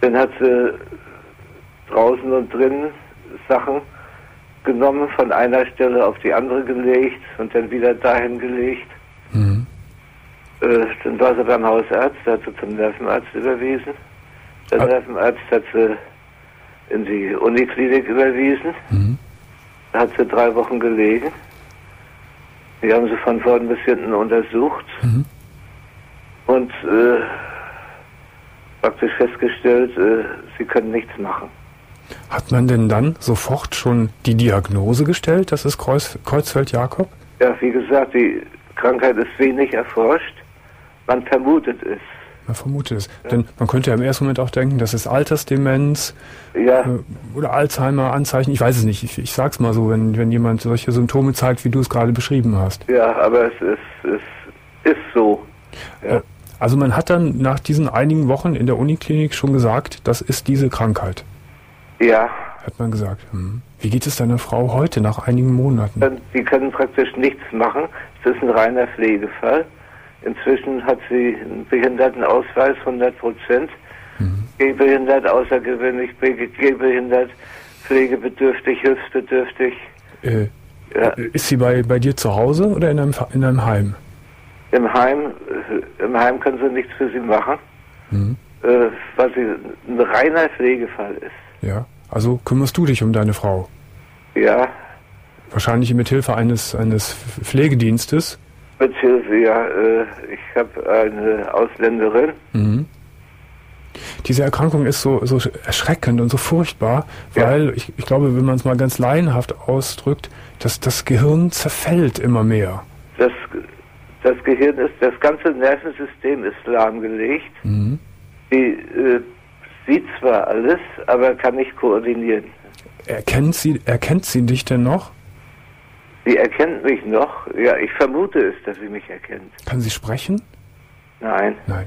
Dann hat sie draußen und drinnen Sachen genommen, von einer Stelle auf die andere gelegt und dann wieder dahin gelegt.
Mhm.
Äh, dann war sie beim Hausarzt, da hat sie zum Nervenarzt überwiesen. Der
Ah.
Nervenarzt hat sie in die Uniklinik überwiesen.
Mhm.
Da hat sie drei Wochen gelegen. Die haben sie von vorn bis hinten untersucht
Mhm.
und äh, praktisch festgestellt, äh, sie können nichts machen.
Hat man denn dann sofort schon die Diagnose gestellt, das ist Kreuz, Kreuzfeld-Jakob?
Ja, wie gesagt, die Krankheit ist wenig erforscht. Man vermutet es.
Man vermutet es. Denn man könnte ja im ersten Moment auch denken, das ist Altersdemenz
Ja,
äh, oder Alzheimer, Anzeichen. Ich weiß es nicht. Ich, ich sag's mal so, wenn, wenn jemand solche Symptome zeigt, wie du es gerade beschrieben hast.
ja, aber es ist, es ist so. Ja.
Äh, Also man hat dann nach diesen einigen Wochen in der Uniklinik schon gesagt, das ist diese Krankheit.
Ja,
Hat man gesagt. Hm. Wie geht es deiner Frau heute nach einigen Monaten?
dann- die können praktisch nichts machen. Es ist ein reiner Pflegefall. Inzwischen hat sie einen Behindertenausweis 100 Prozent. Gehbehindert, außergewöhnlich gehbehindert, pflegebedürftig, hilfsbedürftig.
Äh,
Ja.
Ist sie bei, bei dir zu Hause oder in einem, in einem Heim?
Im Heim, äh, im Heim können sie nichts für sie machen,
Mhm.
äh, weil sie ein reiner Pflegefall ist.
Ja. Also kümmerst du dich um deine Frau?
Ja,
Wahrscheinlich mit Hilfe eines, eines Pflegedienstes.
mit Hilfe, ja. Äh, ich habe eine Ausländerin.
Mhm. Diese Erkrankung ist so, so erschreckend und so furchtbar,
Ja.
weil ich, ich glaube, wenn man es mal ganz laienhaft ausdrückt, dass das Gehirn zerfällt immer mehr.
Das, das Gehirn ist, das ganze Nervensystem ist lahmgelegt.
Mhm.
Die äh, sieht zwar alles, aber kann nicht koordinieren.
Erkennt sie, erkennt sie dich denn noch?
Sie erkennt mich noch. Ja, ich vermute es, dass sie mich erkennt.
Kann sie sprechen?
Nein,
Nein.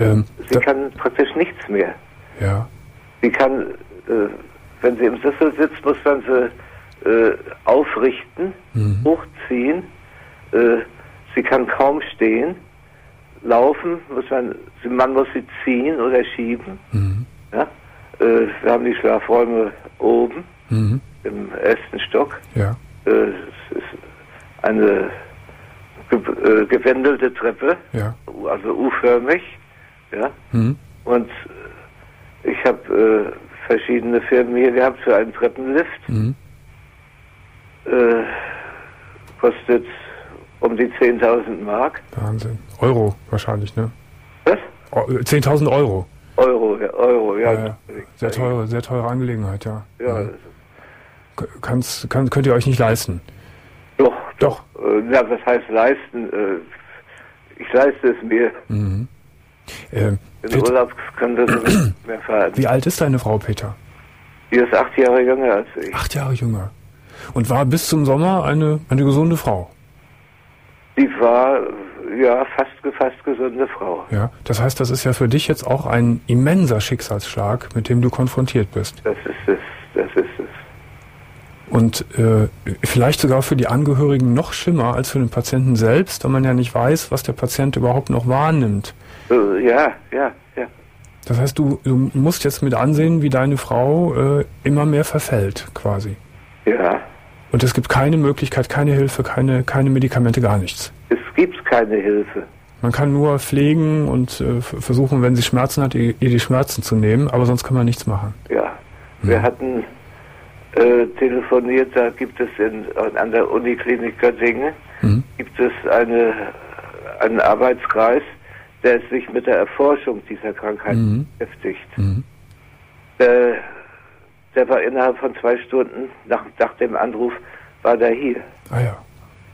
Ähm,
sie
da,
kann praktisch nichts mehr.
ja.
Sie kann, äh, wenn sie im Sessel sitzt, muss man sie äh, aufrichten,
Mhm.
hochziehen. Äh, sie kann kaum stehen. Laufen muss man, sie- man muss sie ziehen oder schieben.
Mhm.
Ja? Äh, wir haben die Schlafräume oben
Mhm.
im ersten Stock.
Ja.
Äh, es ist eine ge äh, gewändelte Treppe,
Ja.
also U-förmig. Ja?
Mhm.
Und äh, ich habe äh, verschiedene Firmen hier gehabt für einen Treppenlift.
Mhm.
Äh, kostet um die 10.000 Mark.
Wahnsinn. Euro wahrscheinlich, ne?
Was?
Oh, äh, 10.000 Euro.
Euro, ja, Euro, ja.
Ja, ja. Sehr teure, sehr teure Angelegenheit, ja.
Ja,
Mhm. K- Kannst, kann, könnt ihr euch nicht leisten?
doch.
Doch.
Äh, ja, was heißt leisten? Äh, ich leiste es mir.
Mhm. Ähm,
In
Peter,
Urlaub könnte sie nicht mehr fahren.
wie alt ist deine Frau, Peter?
Die ist acht Jahre jünger als ich.
Acht Jahre jünger. Und war bis zum Sommer eine, eine gesunde Frau.
Die war, ja, fast, fast gesunde Frau.
Ja, das heißt, das ist ja für dich jetzt auch ein immenser Schicksalsschlag, mit dem du konfrontiert bist.
Das ist es, das ist es.
Und äh, vielleicht sogar für die Angehörigen noch schlimmer als für den Patienten selbst, da man ja nicht weiß, was der Patient überhaupt noch wahrnimmt.
Äh, ja, ja, ja.
Das heißt, du, du musst jetzt mit ansehen, wie deine Frau äh, immer mehr verfällt, quasi.
Ja.
Und es gibt keine Möglichkeit, keine Hilfe, keine, keine Medikamente, gar nichts.
Es gibt keine Hilfe.
Man kann nur pflegen und äh, versuchen, wenn sie Schmerzen hat, ihr, die Schmerzen zu nehmen, aber sonst kann man nichts machen.
Ja. Wir hatten äh, telefoniert, da gibt es in, an der Uniklinik Göttingen,
Mhm.
gibt es eine, einen Arbeitskreis, der sich mit der Erforschung dieser Krankheit
Mhm.
beschäftigt.
Mhm.
Der, der war innerhalb von zwei Stunden nach, nach dem Anruf, war der hier.
Ah ja.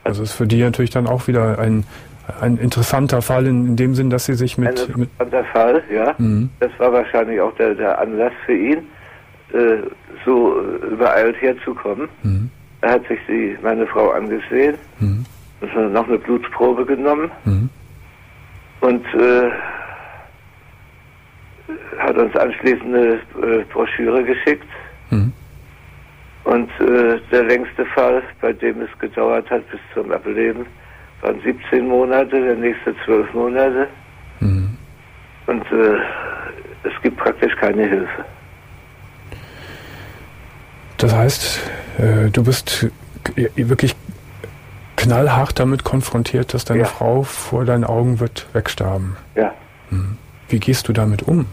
Also ist für die natürlich dann auch wieder ein, ein interessanter Fall in, in dem Sinn, dass sie sich
Ein
mit, mit
interessanter Fall, ja.
Mhm.
Das war wahrscheinlich auch der, der Anlass für ihn, äh, so übereilt herzukommen.
Mhm.
Er hat sich die, meine Frau angesehen,
Mhm.
und noch eine Blutprobe genommen
Mhm.
und äh, hat uns anschließend eine äh, Broschüre geschickt.
Mhm.
Und äh, der längste Fall, bei dem es gedauert hat bis zum Ableben, waren 17 Monate, der nächste 12 Monate. Mhm. Und äh, es gibt praktisch keine Hilfe.
Das heißt, äh, du bist wirklich knallhart damit konfrontiert, dass deine ja. Frau vor deinen Augen wird wegsterben.
Ja.
Hm. Wie gehst du damit um?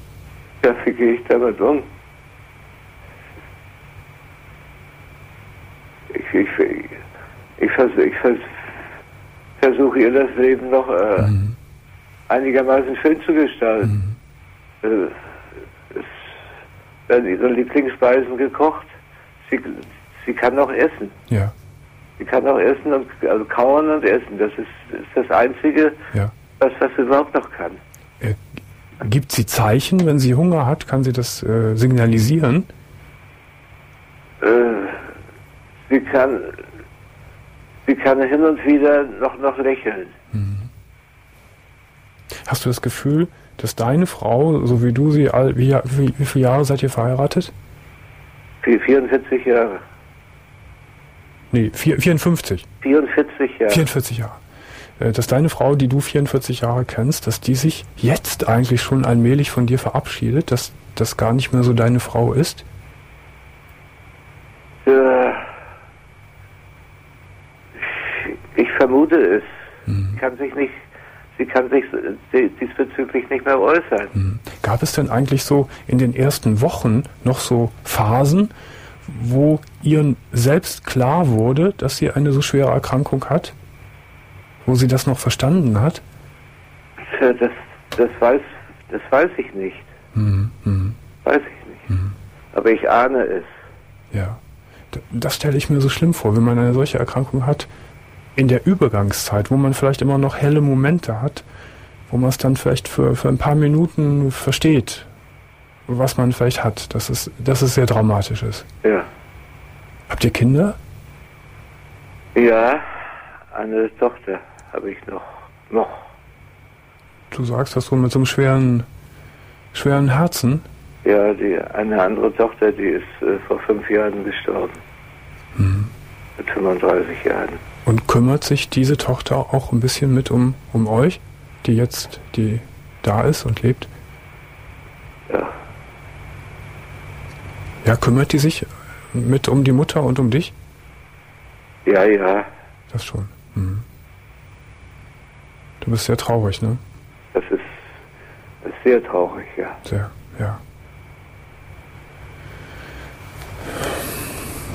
Ja, wie gehe ich damit um? Ich, ich, ich, vers, ich vers, versuche ihr das Leben noch äh, mhm. einigermaßen schön zu gestalten. Mhm. Äh, es werden ihre Lieblingsspeisen gekocht. Sie, sie kann auch essen.
Ja.
Sie kann auch essen und also kauen und essen. Das ist, ist das Einzige,
ja.
was, was sie überhaupt noch kann.
Äh, gibt sie Zeichen, wenn sie Hunger hat? Kann sie das äh, signalisieren?
Äh, sie kann sie kann hin und wieder noch, noch lächeln. Mhm.
Hast du das Gefühl, dass deine Frau, so wie du sie, all, wie, wie, wie viele Jahre seid ihr verheiratet?
44 Jahre.
Nee, 54.
44 Jahre.
44 Jahre. Äh, dass deine Frau, die du 44 Jahre kennst, dass die sich jetzt eigentlich schon allmählich von dir verabschiedet, dass das gar nicht mehr so deine Frau ist?
Ja, ich vermute es. Mhm. Kann sich nicht, sie kann sich diesbezüglich nicht mehr äußern. Mhm.
Gab es denn eigentlich so in den ersten Wochen noch so Phasen, wo ihr selbst klar wurde, dass sie eine so schwere Erkrankung hat? Wo sie das noch verstanden hat?
Das, das, weiß, das weiß ich nicht. Mhm. Weiß ich nicht. Mhm. Aber ich ahne es.
Ja. Das stelle ich mir so schlimm vor, wenn man eine solche Erkrankung hat, in der Übergangszeit, wo man vielleicht immer noch helle Momente hat, wo man es dann vielleicht für, für ein paar Minuten versteht, was man vielleicht hat, dass es, dass es sehr dramatisch ist.
Ja.
Habt ihr Kinder?
Ja, eine Tochter habe ich noch. Noch.
Du sagst das so mit so einem schweren, schweren Herzen?
Ja, die, eine andere Tochter, die ist äh, vor fünf Jahren gestorben. Mhm. Mit 35 Jahren.
Und kümmert sich diese Tochter auch ein bisschen mit um, um euch, die jetzt, die da ist und lebt?
Ja.
Ja, kümmert die sich mit um die Mutter und um dich?
Ja, ja.
Das schon. Mhm. Du bist sehr traurig, ne?
Das ist, das ist sehr traurig, ja.
Sehr, ja.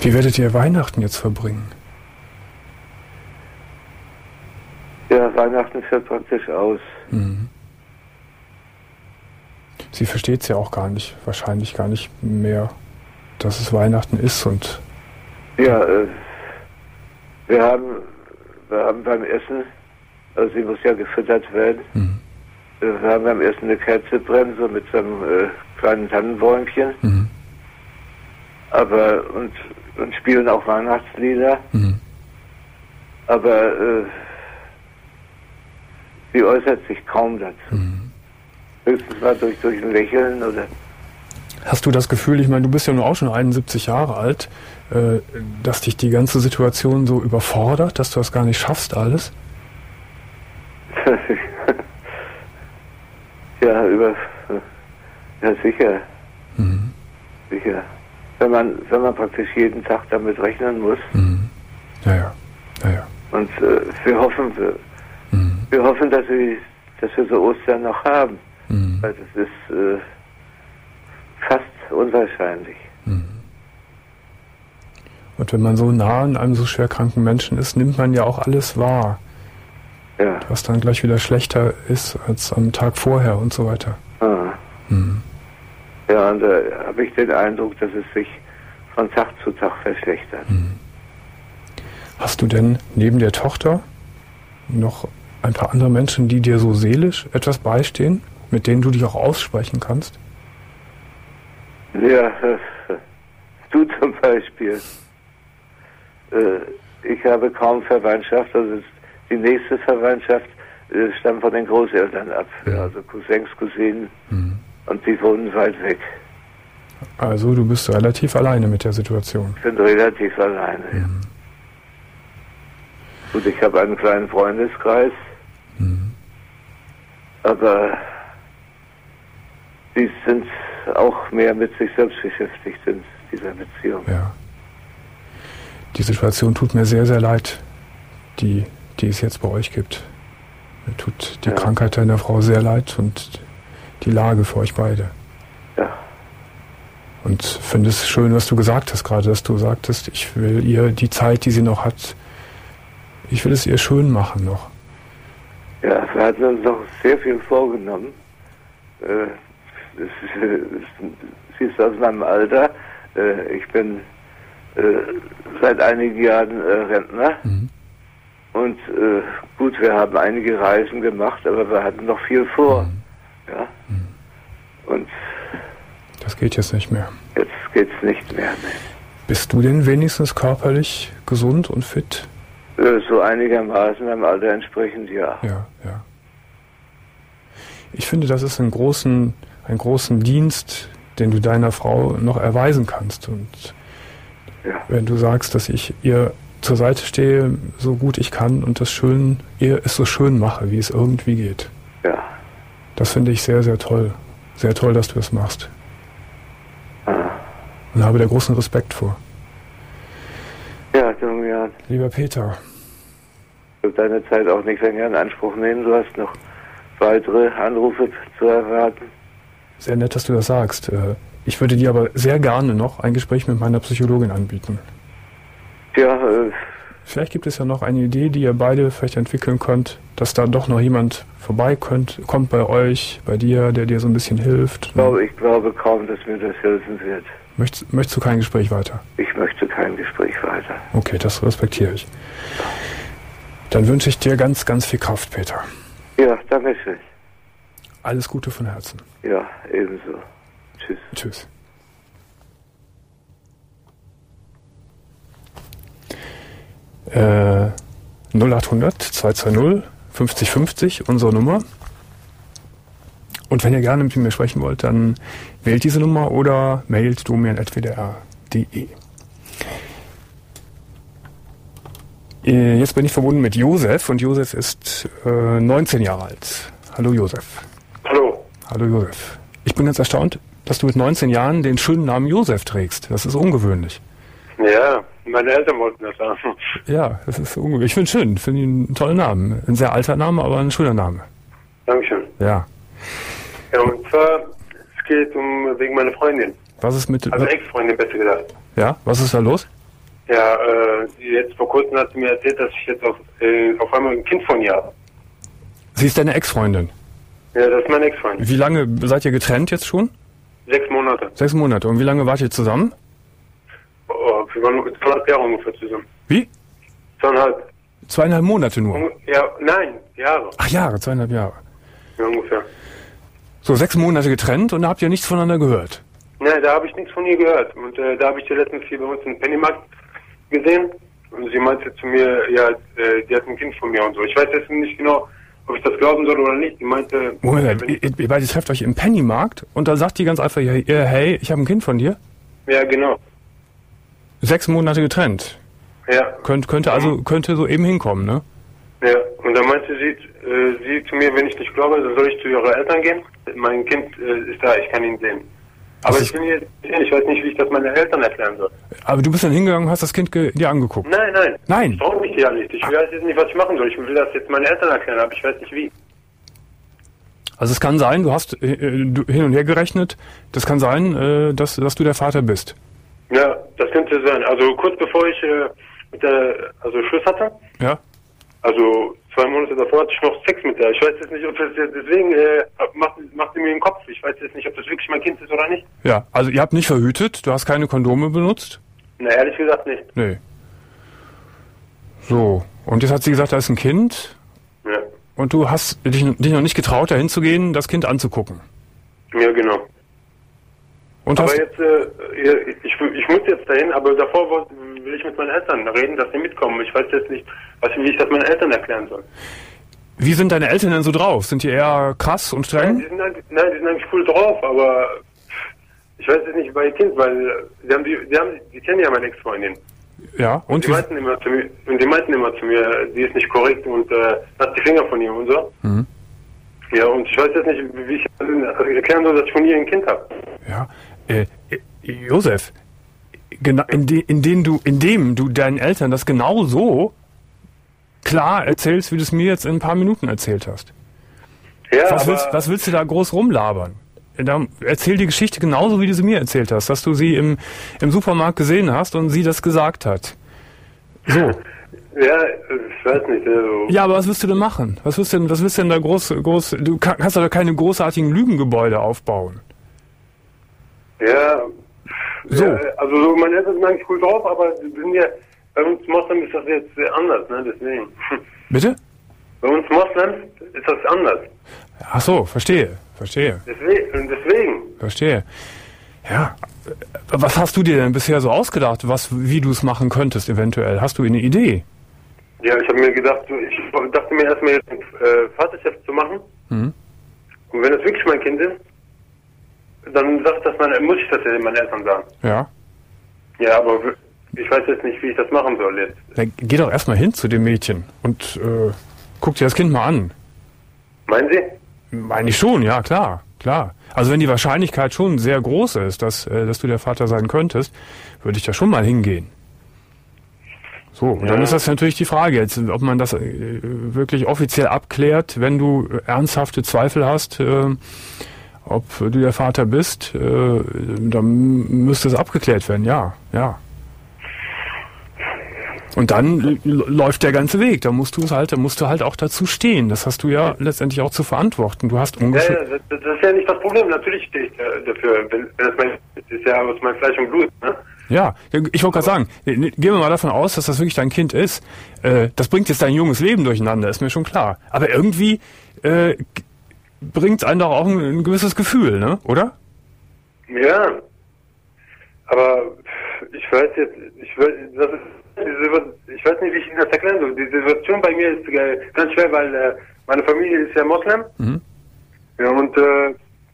Wie werdet ihr Weihnachten jetzt verbringen?
Ja, Weihnachten fällt praktisch aus. Mhm.
Sie versteht es ja auch gar nicht, wahrscheinlich gar nicht mehr dass es Weihnachten ist und.
Ja, äh, wir haben, wir haben beim Essen, also sie muss ja gefüttert werden. Mhm. Wir haben beim Essen eine Kerze brennen, so mit so einem äh, kleinen Tannenbäumchen. Mhm. Aber, und, und spielen auch Weihnachtslieder. Mhm. Aber äh, sie äußert sich kaum dazu. Mhm. Höchstens mal durch, durch ein Lächeln oder
Hast du das Gefühl, ich meine, du bist ja nur auch schon 71 Jahre alt, äh, dass dich die ganze Situation so überfordert, dass du das gar nicht schaffst alles?
ja, über, ja sicher. Mhm. Sicher. Wenn man, wenn man praktisch jeden Tag damit rechnen muss.
Mhm. Ja, ja. ja, ja.
Und äh, wir hoffen, wir, mhm. wir hoffen, dass wir, dass wir so Ostern noch haben. Mhm. Weil das ist äh, fast unwahrscheinlich. Mhm.
Und wenn man so nah an einem so schwer kranken Menschen ist, nimmt man ja auch alles wahr.
Ja.
Was dann gleich wieder schlechter ist als am Tag vorher und so weiter.
Ah. Mhm. Ja, und da äh, habe ich den Eindruck, dass es sich von Tag zu Tag verschlechtert. Mhm.
Hast du denn neben der Tochter noch ein paar andere Menschen, die dir so seelisch etwas beistehen, mit denen du dich auch aussprechen kannst?
Ja, du zum Beispiel. Äh, ich habe kaum Verwandtschaft, also die nächste Verwandtschaft äh, stammt von den Großeltern ab, also Cousins, Cousinen, mhm. Und die wohnen weit weg.
Also du bist relativ alleine mit der Situation.
Ich bin relativ alleine.
Mhm.
Gut, ich habe einen kleinen Freundeskreis,
Mhm.
aber die sind auch mehr mit sich selbst beschäftigt in dieser Beziehung.
Ja. Die Situation tut mir sehr, sehr leid, die, die es jetzt bei euch gibt. Mir tut die
Ja.
Krankheit deiner Frau sehr leid und die Lage für euch beide.
Ja.
Und finde es schön, was du gesagt hast gerade, dass du sagtest, ich will ihr die Zeit, die sie noch hat, ich will es ihr schön machen noch.
Ja, wir hatten uns noch sehr viel vorgenommen. Äh, äh, sie ist aus meinem Alter. Äh, ich bin seit einigen Jahren Rentner.
Mhm.
Und gut, wir haben einige Reisen gemacht, aber wir hatten noch viel vor. Ja. Und
Das geht jetzt nicht mehr.
jetzt geht's nicht mehr. Ne.
Bist du denn wenigstens körperlich gesund und fit?
So einigermaßen am Alter entsprechend, ja.
Ja, ja. Ich finde, das ist einen großen, einen großen Dienst, den du deiner Frau noch erweisen kannst. Und
Ja.
wenn du sagst, dass ich ihr zur Seite stehe, so gut ich kann und das schön, ihr es so schön mache, wie es irgendwie geht.
Ja.
Das finde ich sehr, sehr toll. Sehr toll, dass du es machst.
Ah.
Und habe da großen Respekt vor.
Ja, Domian,
Lieber Peter,
ich deine Zeit auch nicht länger in Anspruch nehmen. Du hast noch weitere Anrufe zu erwarten.
sehr nett, dass du das sagst. Äh, Ich würde dir aber sehr gerne noch ein Gespräch mit meiner Psychologin anbieten.
Ja, äh,
Vielleicht gibt es ja noch eine Idee, die ihr beide vielleicht entwickeln könnt, dass da doch noch jemand vorbei könnt, kommt bei euch, bei dir, der dir so ein bisschen hilft.
ich glaube, ich glaube kaum, dass mir das helfen wird.
Möchtest, möchtest du kein Gespräch weiter?
Ich möchte kein Gespräch weiter.
Okay, das respektiere ich. Dann wünsche ich dir ganz, ganz viel Kraft, Peter.
Ja, danke schön.
Alles Gute von Herzen.
Ja, ebenso. Tschüss.
Tschüss. Äh, 0800 220 50 50, unsere Nummer. Und wenn ihr gerne mit mir sprechen wollt, dann wählt diese Nummer oder mailt domian.wdr.de. Äh, Jetzt bin ich verbunden mit Josef und Josef ist äh, 19 Jahre alt. Hallo Josef.
Hallo.
Hallo Josef. Ich bin ganz erstaunt, dass du mit 19 Jahren den schönen Namen Josef trägst. Das ist ungewöhnlich.
Ja, meine Eltern wollten das haben.
Ja, das ist ungewöhnlich. Ich finde es schön. Finde ihn einen tollen Namen. Ein sehr alter Name, aber ein schöner Name.
Dankeschön.
Ja.
Ja, und zwar, es geht um wegen meiner Freundin.
Was ist mit.
Also Ex-Freundin, besser gesagt.
Ja, was ist da los?
Ja, äh, jetzt vor kurzem hat sie mir erzählt, dass ich jetzt auf, äh, auf einmal ein Kind von ihr habe.
Sie ist deine Ex-Freundin.
Ja, das ist meine Ex-Freundin.
Wie lange seid ihr getrennt jetzt schon?
Sechs Monate.
Sechs Monate. Und wie lange wart ihr zusammen?
Wir waren zweieinhalb Jahre ungefähr zusammen.
Wie?
Zweieinhalb.
Zweieinhalb Monate nur.
Ja, nein, Jahre.
Ach Jahre, zweieinhalb Jahre.
Ja, ungefähr.
So, sechs Monate getrennt und da habt ihr nichts voneinander gehört.
Nein, da habe ich nichts von ihr gehört. Und äh, da habe ich sie letztens hier bei uns im Pennymarkt gesehen. Und sie meinte zu mir, ja, äh, die hat ein Kind von mir und so. Ich weiß jetzt nicht genau, ob ich das glauben soll oder nicht. Die meinte,
Moment,
wenn
ihr, ihr beide trefft euch im Pennymarkt und da sagt die ganz einfach, ja, ihr, hey, ich habe ein Kind von dir.
ja, genau.
Sechs Monate getrennt.
Ja,
Könnt, könnte also, könnte so eben hinkommen, ne?
ja. Und dann meinte sie, äh, sie zu mir, wenn ich nicht glaube, dann soll ich zu ihrer Eltern gehen. Mein Kind äh, ist da, ich kann ihn sehen. Aber ich
ist-
bin jetzt, ich weiß nicht, wie ich das meinen Eltern erklären soll.
Aber du bist dann hingegangen und hast das Kind dir angeguckt.
Nein, nein.
Nein.
Ich brauche mich ja nicht. Ich weiß jetzt nicht, was ich machen soll. Ich will das jetzt meinen Eltern erklären, aber ich weiß nicht wie.
Also es kann sein, du hast äh, äh, du, hin und her gerechnet, das kann sein, äh, dass, dass du der Vater bist.
Ja, das könnte sein. Also kurz bevor ich äh, mit der, also Schluss hatte,
Ja?
also zwei Monate davor hatte ich noch Sex mit der. Ich weiß jetzt nicht, ob das jetzt, deswegen äh, macht, macht sie mir den Kopf. Ich weiß jetzt nicht, ob das wirklich mein Kind ist oder nicht.
Ja, also ihr habt nicht verhütet, du hast keine Kondome benutzt?
Na, ehrlich gesagt nicht.
Nee. So, und jetzt hat sie gesagt, da ist ein Kind
Ja,
und du hast dich, dich noch nicht getraut, dahin zu gehen, das Kind anzugucken.
ja genau.
Und
Aber jetzt, äh, ich, ich muss jetzt dahin, aber davor will ich mit meinen Eltern reden, dass sie mitkommen. Ich weiß jetzt nicht, was, wie ich das meinen Eltern erklären soll.
wie sind deine Eltern denn so drauf? Sind die eher krass und
Nein,
streng?
die sind, eigentlich- nein, die sind eigentlich cool drauf, aber ich weiß es nicht bei ihr Kind, weil die, haben die, die, haben, die kennen ja meine Ex-Freundin.
Ja, und
Die
wie,
meinten immer zu mir, und die meinten immer zu mir, die ist nicht korrekt und äh, lass die Finger von ihr und so.
Mhm.
Ja, und ich weiß jetzt nicht, wie ich erklären soll, dass ich von ihr ein Kind habe.
ja, äh, äh, Josef, in, de, in, du, in dem du deinen Eltern das genau so klar erzählst, wie du es mir jetzt in ein paar Minuten erzählt hast.
Ja,
Was willst, was willst du da groß rumlabern? Da, erzähl die Geschichte genauso, wie du sie mir erzählt hast, dass du sie im, im Supermarkt gesehen hast und sie das gesagt hat. So.
ja, ich weiß nicht. Also,
Ja, aber was willst du denn machen? Was willst du denn, was willst du denn da groß, groß, du kann- kannst doch keine großartigen Lügengebäude aufbauen.
Ja,
So.
ja, also so, meine Eltern sind eigentlich cool drauf, aber sind ja, bei uns Moslems ist das jetzt anders, ne, deswegen.
Bitte?
Bei uns Moslems ist das anders.
Ach so, verstehe, verstehe,
Deswegen, deswegen.
verstehe. Ja. Was hast du dir denn bisher so ausgedacht, was, wie du es machen könntest eventuell? Hast du eine Idee?
Ja, ich habe mir gedacht, ich dachte mir erstmal jetzt äh, Vaterschaft zu machen.
Mhm.
Und wenn das wirklich mein Kind ist, dann sagt das meine, muss ich das ja meinen Eltern sagen.
Ja.
Ja, aber ich weiß jetzt nicht, wie ich das machen soll jetzt.
Dann geh doch erstmal hin zu dem Mädchen und äh, guck dir das Kind mal an.
Meinen Sie?
Meine ich schon, ja, klar, klar. Also wenn die Wahrscheinlichkeit schon sehr groß ist, dass, äh, dass du der Vater sein könntest, würde ich da schon mal hingehen. So, und dann
Ja.
ist das natürlich die Frage jetzt, ob man das äh, wirklich offiziell abklärt, wenn du äh, ernsthafte Zweifel hast, äh, ob du der Vater bist, äh, dann müsste es abgeklärt werden, ja, ja. Und dann läuft der ganze Weg. Da musst du es halt, da musst du halt auch dazu stehen. Das hast du ja letztendlich auch zu verantworten. Du hast
Ja,
ungefähr.
ja, das, das ist ja nicht das Problem. Natürlich stehe ich dafür. Wenn, wenn das, mein, das ist ja aus meinem Fleisch und Blut. Ne?
Ja, ich wollte gerade sagen, äh, gehen wir mal davon aus, dass das wirklich dein Kind ist. Äh, das bringt jetzt dein junges Leben durcheinander, ist mir schon klar. Aber irgendwie äh, bringt es einen doch auch ein, ein gewisses Gefühl, ne? Oder?
Ja. Aber ich weiß jetzt, ich weiß, das ist, ich weiß nicht, wie ich Ihnen das erklären soll. Die Situation bei mir ist ganz schwer, weil äh, meine Familie ist ja Moslem.
Mhm.
Ja, und äh,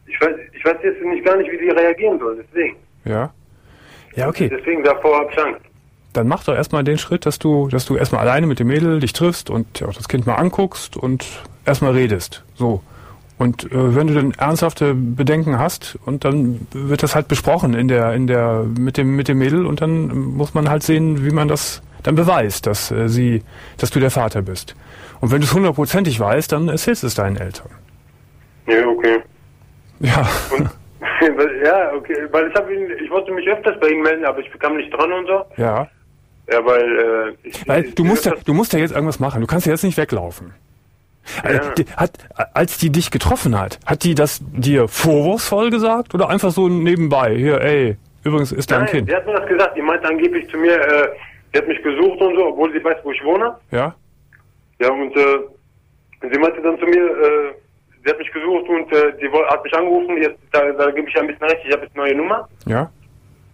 ich weiß, ich weiß jetzt nicht gar nicht, wie die reagieren sollen. Deswegen.
Ja. Ja, okay.
Deswegen davor habe ich Angst.
Dann mach doch erstmal den Schritt, dass du, dass du erstmal alleine mit dem Mädel dich triffst und auch das Kind mal anguckst und erstmal redest. So. Und äh, wenn du dann ernsthafte Bedenken hast und dann wird das halt besprochen in der, in der, mit dem, mit dem Mädel und dann muss man halt sehen, wie man das dann beweist, dass äh, sie, dass du der Vater bist. Und wenn du es hundertprozentig weißt, dann erzählst es deinen Eltern.
Ja, okay.
Ja.
Und, ja, okay, weil ich habe ihn, ich wollte mich öfters bei ihm melden, aber ich bekam nicht dran und so.
Ja.
Ja, weil, äh, ich,
Weil
ich,
du musst ja, du musst ja jetzt irgendwas machen. Du kannst ja jetzt nicht weglaufen.
Ja.
Äh, die- Hat, als die dich getroffen hat, hat die das dir vorwurfsvoll gesagt oder einfach so nebenbei? Hier, ey, übrigens ist dein
Nein,
Kind.
die hat mir das gesagt. Die meinte angeblich zu mir, äh, die hat mich gesucht und so, obwohl sie weiß, wo ich wohne.
Ja?
Ja, und äh, sie meinte dann zu mir, äh, sie hat mich gesucht und äh, die hat mich angerufen. Jetzt, da, da gebe ich ein bisschen recht, ich habe jetzt eine neue Nummer.
Ja?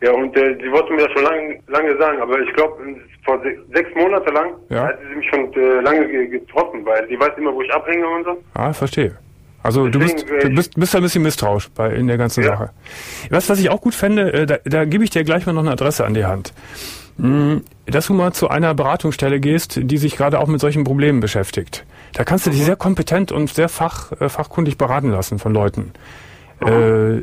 Ja, und äh, sie wollte mir das schon lange lange sagen, aber ich glaube, vor se sechs Monate lang
Ja.
hat sie mich schon äh, lange ge getroffen, weil sie weiß immer, wo ich abhänge und so.
Ah, verstehe. Also du bist,
Deswegen, äh,
du bist, bist ein bisschen misstrauisch bei in der ganzen
Ja.
Sache. Was, was ich auch gut fände, äh, da, da gebe ich dir gleich mal noch eine Adresse an die Hand. Mm, Dass du mal zu einer Beratungsstelle gehst, die sich gerade auch mit solchen Problemen beschäftigt. Da kannst du dich sehr kompetent und sehr fach, äh, fachkundig beraten lassen von Leuten. Äh,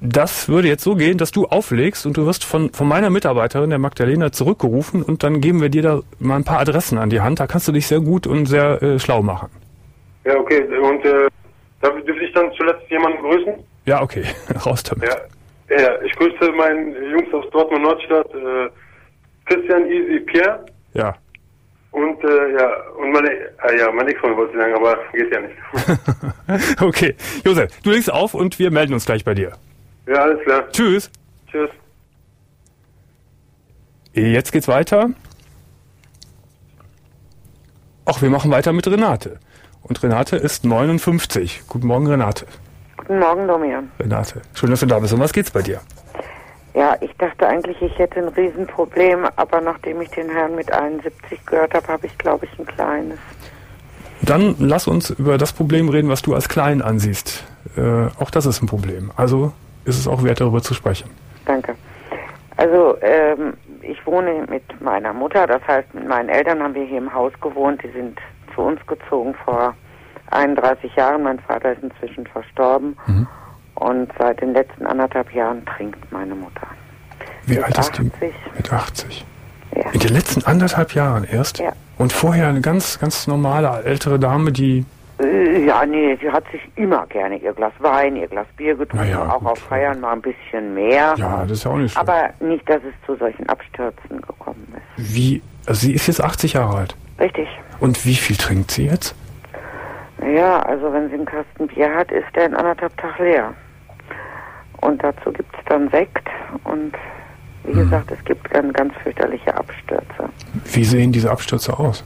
das würde jetzt so gehen, dass du auflegst und du wirst von, von meiner Mitarbeiterin, der Magdalena, zurückgerufen und dann geben wir dir da mal ein paar Adressen an die Hand. Da kannst du dich sehr gut und sehr äh, schlau machen.
Ja, okay. Und äh, darf, dürfte ich dann zuletzt jemanden grüßen?
Ja, okay, raus damit.
Ja. Ja, ich grüße meinen Jungs aus Dortmund Nordstadt, äh, Christian, Easy, Pierre
Ja.
und äh, ja, und meine, ah, ja, meine Ex-Freundin wollte ich sagen, aber geht ja nicht.
okay. Josef, du legst auf und wir melden uns gleich bei dir.
Ja, alles klar.
Tschüss.
Tschüss.
Jetzt geht's weiter. Ach, wir machen weiter mit Renate. Und Renate ist 59. Guten Morgen, Renate.
Guten Morgen, Domian.
Renate, schön, dass du da bist. Um was geht's bei dir?
Ja, ich dachte eigentlich, ich hätte ein Riesenproblem, aber nachdem ich den Herrn mit 71 gehört habe, habe ich, glaube ich, ein kleines.
Dann lass uns über das Problem reden, was du als klein ansiehst. Äh, auch das ist ein Problem. Also ist es auch wert, darüber zu sprechen.
Danke. Also ähm, ich wohne mit meiner Mutter, das heißt mit meinen Eltern haben wir hier im Haus gewohnt. Die sind zu uns gezogen vor 31 Jahren. Mein Vater ist inzwischen verstorben. Mhm. Und seit den letzten anderthalb Jahren trinkt meine Mutter.
Wie alt ist 80. die? Mit 80. Ja. In den letzten anderthalb Jahren erst? Ja. Und vorher eine ganz, ganz normale ältere Dame, die
ja, nee, sie hat sich immer gerne ihr Glas Wein, ihr Glas Bier getrunken, ja, auch gut. auf Feiern mal ein bisschen mehr.
Ja, das ist ja auch nicht
schlimm. Aber nicht, dass es zu solchen Abstürzen gekommen
ist. Wie, also sie ist jetzt 80 Jahre alt?
Richtig.
Und wie viel trinkt sie jetzt?
Ja, also wenn sie einen Kasten Bier hat, ist der in anderthalb Tag leer. Und dazu gibt es dann Sekt und wie hm. gesagt, es gibt dann ganz fürchterliche Abstürze.
Wie sehen diese Abstürze aus?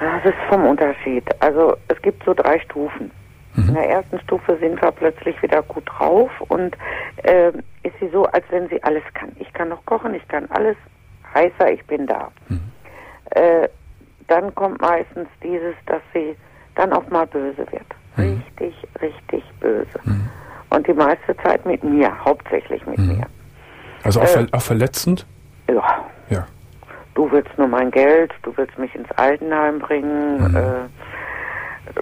Das ist vom Unterschied. Also es gibt so drei Stufen. Mhm. In der ersten Stufe sind wir plötzlich wieder gut drauf und äh, ist sie so, als wenn sie alles kann. Ich kann noch kochen, ich kann alles. Heißer, ich bin da. Mhm. Äh, dann kommt meistens dieses, dass sie dann auch mal böse wird. Mhm. Richtig, richtig böse. Mhm. Und die meiste Zeit mit mir, hauptsächlich mit mhm. mir.
Also auch, äh, auch verletzend?
Ja. Ja du willst nur mein Geld, du willst mich ins Altenheim bringen, mhm. äh,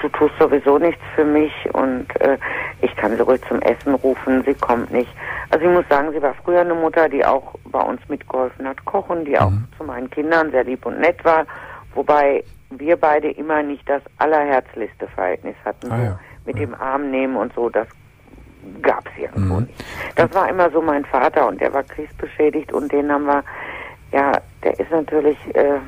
du tust sowieso nichts für mich und äh, ich kann sie ruhig zum Essen rufen, sie kommt nicht. Also ich muss sagen, sie war früher eine Mutter, die auch bei uns mitgeholfen hat, kochen, die auch mhm. zu meinen Kindern sehr lieb und nett war, wobei wir beide immer nicht das allerherzlichste Verhältnis hatten, ah, ja. mit ja. dem Arm nehmen und so, das gab es irgendwo mhm. nicht. Das war immer so mein Vater und der war kriegsbeschädigt und den haben wir ja, der ist natürlich, äh,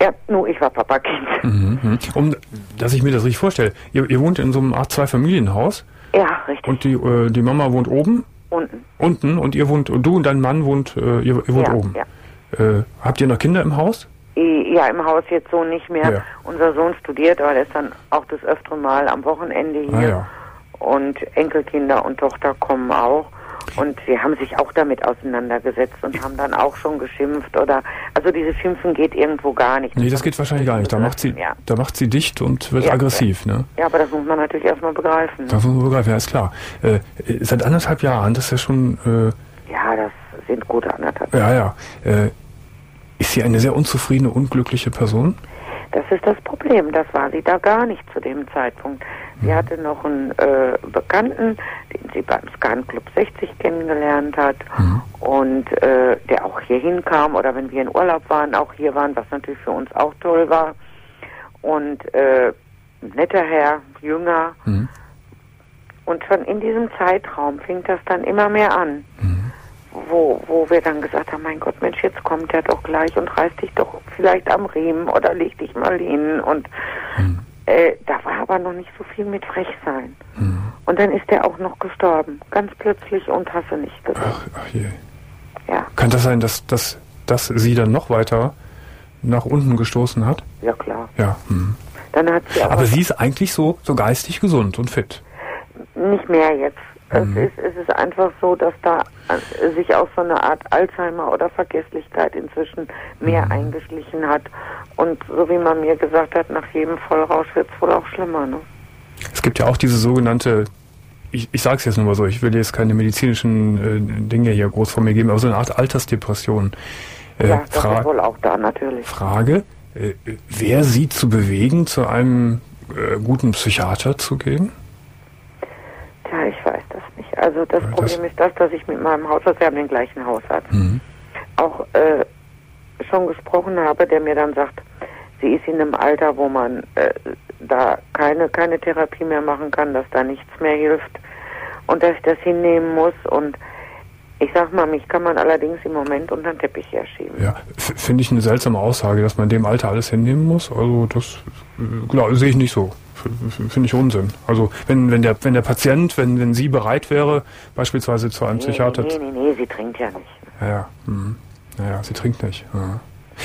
ja, nur ich war Papakind.
Mhm, mhm, um, dass ich mir das richtig vorstelle, ihr, ihr wohnt in so einem Art Zwei-Familienhaus.
Ja, richtig.
Und die, äh, die Mama wohnt oben?
Unten.
Unten und ihr wohnt, du und dein Mann wohnt, äh, ihr, ihr, wohnt
ja,
oben.
Ja.
Äh, habt ihr noch Kinder im Haus?
Ja, im Haus jetzt so nicht mehr. Ja. Unser Sohn studiert, aber der ist dann auch das öftere Mal am Wochenende hier. Ah. Und Enkelkinder und Tochter kommen auch. Und sie haben sich auch damit auseinandergesetzt und haben dann auch schon geschimpft oder also diese Schimpfen geht irgendwo gar nicht.
Nee, das geht wahrscheinlich gar nicht. Da macht sie, ja. da macht sie dicht und wird ja, aggressiv, ne?
Ja, aber das muss man natürlich erstmal begreifen.
Ne? Das muss man begreifen, ja, ist klar. Äh, seit anderthalb Jahren, das ist ja schon.
Äh, ja, das sind gute anderthalb
Jahre. Ja, ja. Äh, ist sie eine sehr unzufriedene, unglückliche Person?
Das ist das Problem. Das war sie da gar nicht zu dem Zeitpunkt. Sie mhm. hatte noch einen äh, Bekannten, den sie beim Scan Club 60 kennengelernt hat mhm. und äh, der auch hier hinkam oder wenn wir in Urlaub waren, auch hier waren, was natürlich für uns auch toll war. Und äh, netter Herr, jünger. Mhm. Und schon in diesem Zeitraum fing das dann immer mehr an. Mhm wo, wo wir dann gesagt haben, mein Gott, Mensch, jetzt kommt er doch gleich und reißt dich doch vielleicht am Riemen oder leg dich mal hin. Und hm. äh, da war aber noch nicht so viel mit Frechsein. Hm. Und dann ist er auch noch gestorben, ganz plötzlich und hasse nicht gesagt.
Ach, ach je. Ja. Kann das sein, dass, dass, dass sie dann noch weiter nach unten gestoßen hat?
Ja, klar.
Ja. Hm.
Dann hat sie
aber sie ist eigentlich so, so geistig gesund und fit.
Nicht mehr jetzt. Es, mhm. ist, es ist einfach so, dass da äh, sich auch so eine Art Alzheimer oder Vergesslichkeit inzwischen mehr mhm. eingeschlichen hat. Und so wie man mir gesagt hat, nach jedem Vollrausch wird es wohl auch schlimmer. Ne?
Es gibt ja auch diese sogenannte, ich, ich sage es jetzt nur mal so, ich will jetzt keine medizinischen äh, Dinge hier groß von mir geben, aber so eine Art Altersdepression.
Äh, ja, das ist wohl auch da natürlich.
Frage, äh, wer sie zu bewegen, zu einem äh, guten Psychiater zu gehen?
Ja, ich das. Also das, das Problem ist das, dass ich mit meinem Hausarzt, wir haben den gleichen Hausarzt, mhm. auch äh, schon gesprochen habe, der mir dann sagt, sie ist in einem Alter, wo man äh, da keine, keine Therapie mehr machen kann, dass da nichts mehr hilft und dass ich das hinnehmen muss und ich sag mal, mich kann man allerdings im Moment unter den Teppich herschieben.
Ja, finde ich eine seltsame Aussage, dass man in dem Alter alles hinnehmen muss. Also das genau, sehe ich nicht so. Finde ich Unsinn. Also wenn, wenn der wenn der Patient, wenn, wenn sie bereit wäre, beispielsweise zu einem
nee,
Psychiater.
Nee, nee, nee, sie trinkt ja nicht.
Ja, ja. Mhm. Ja, sie trinkt nicht. Ja.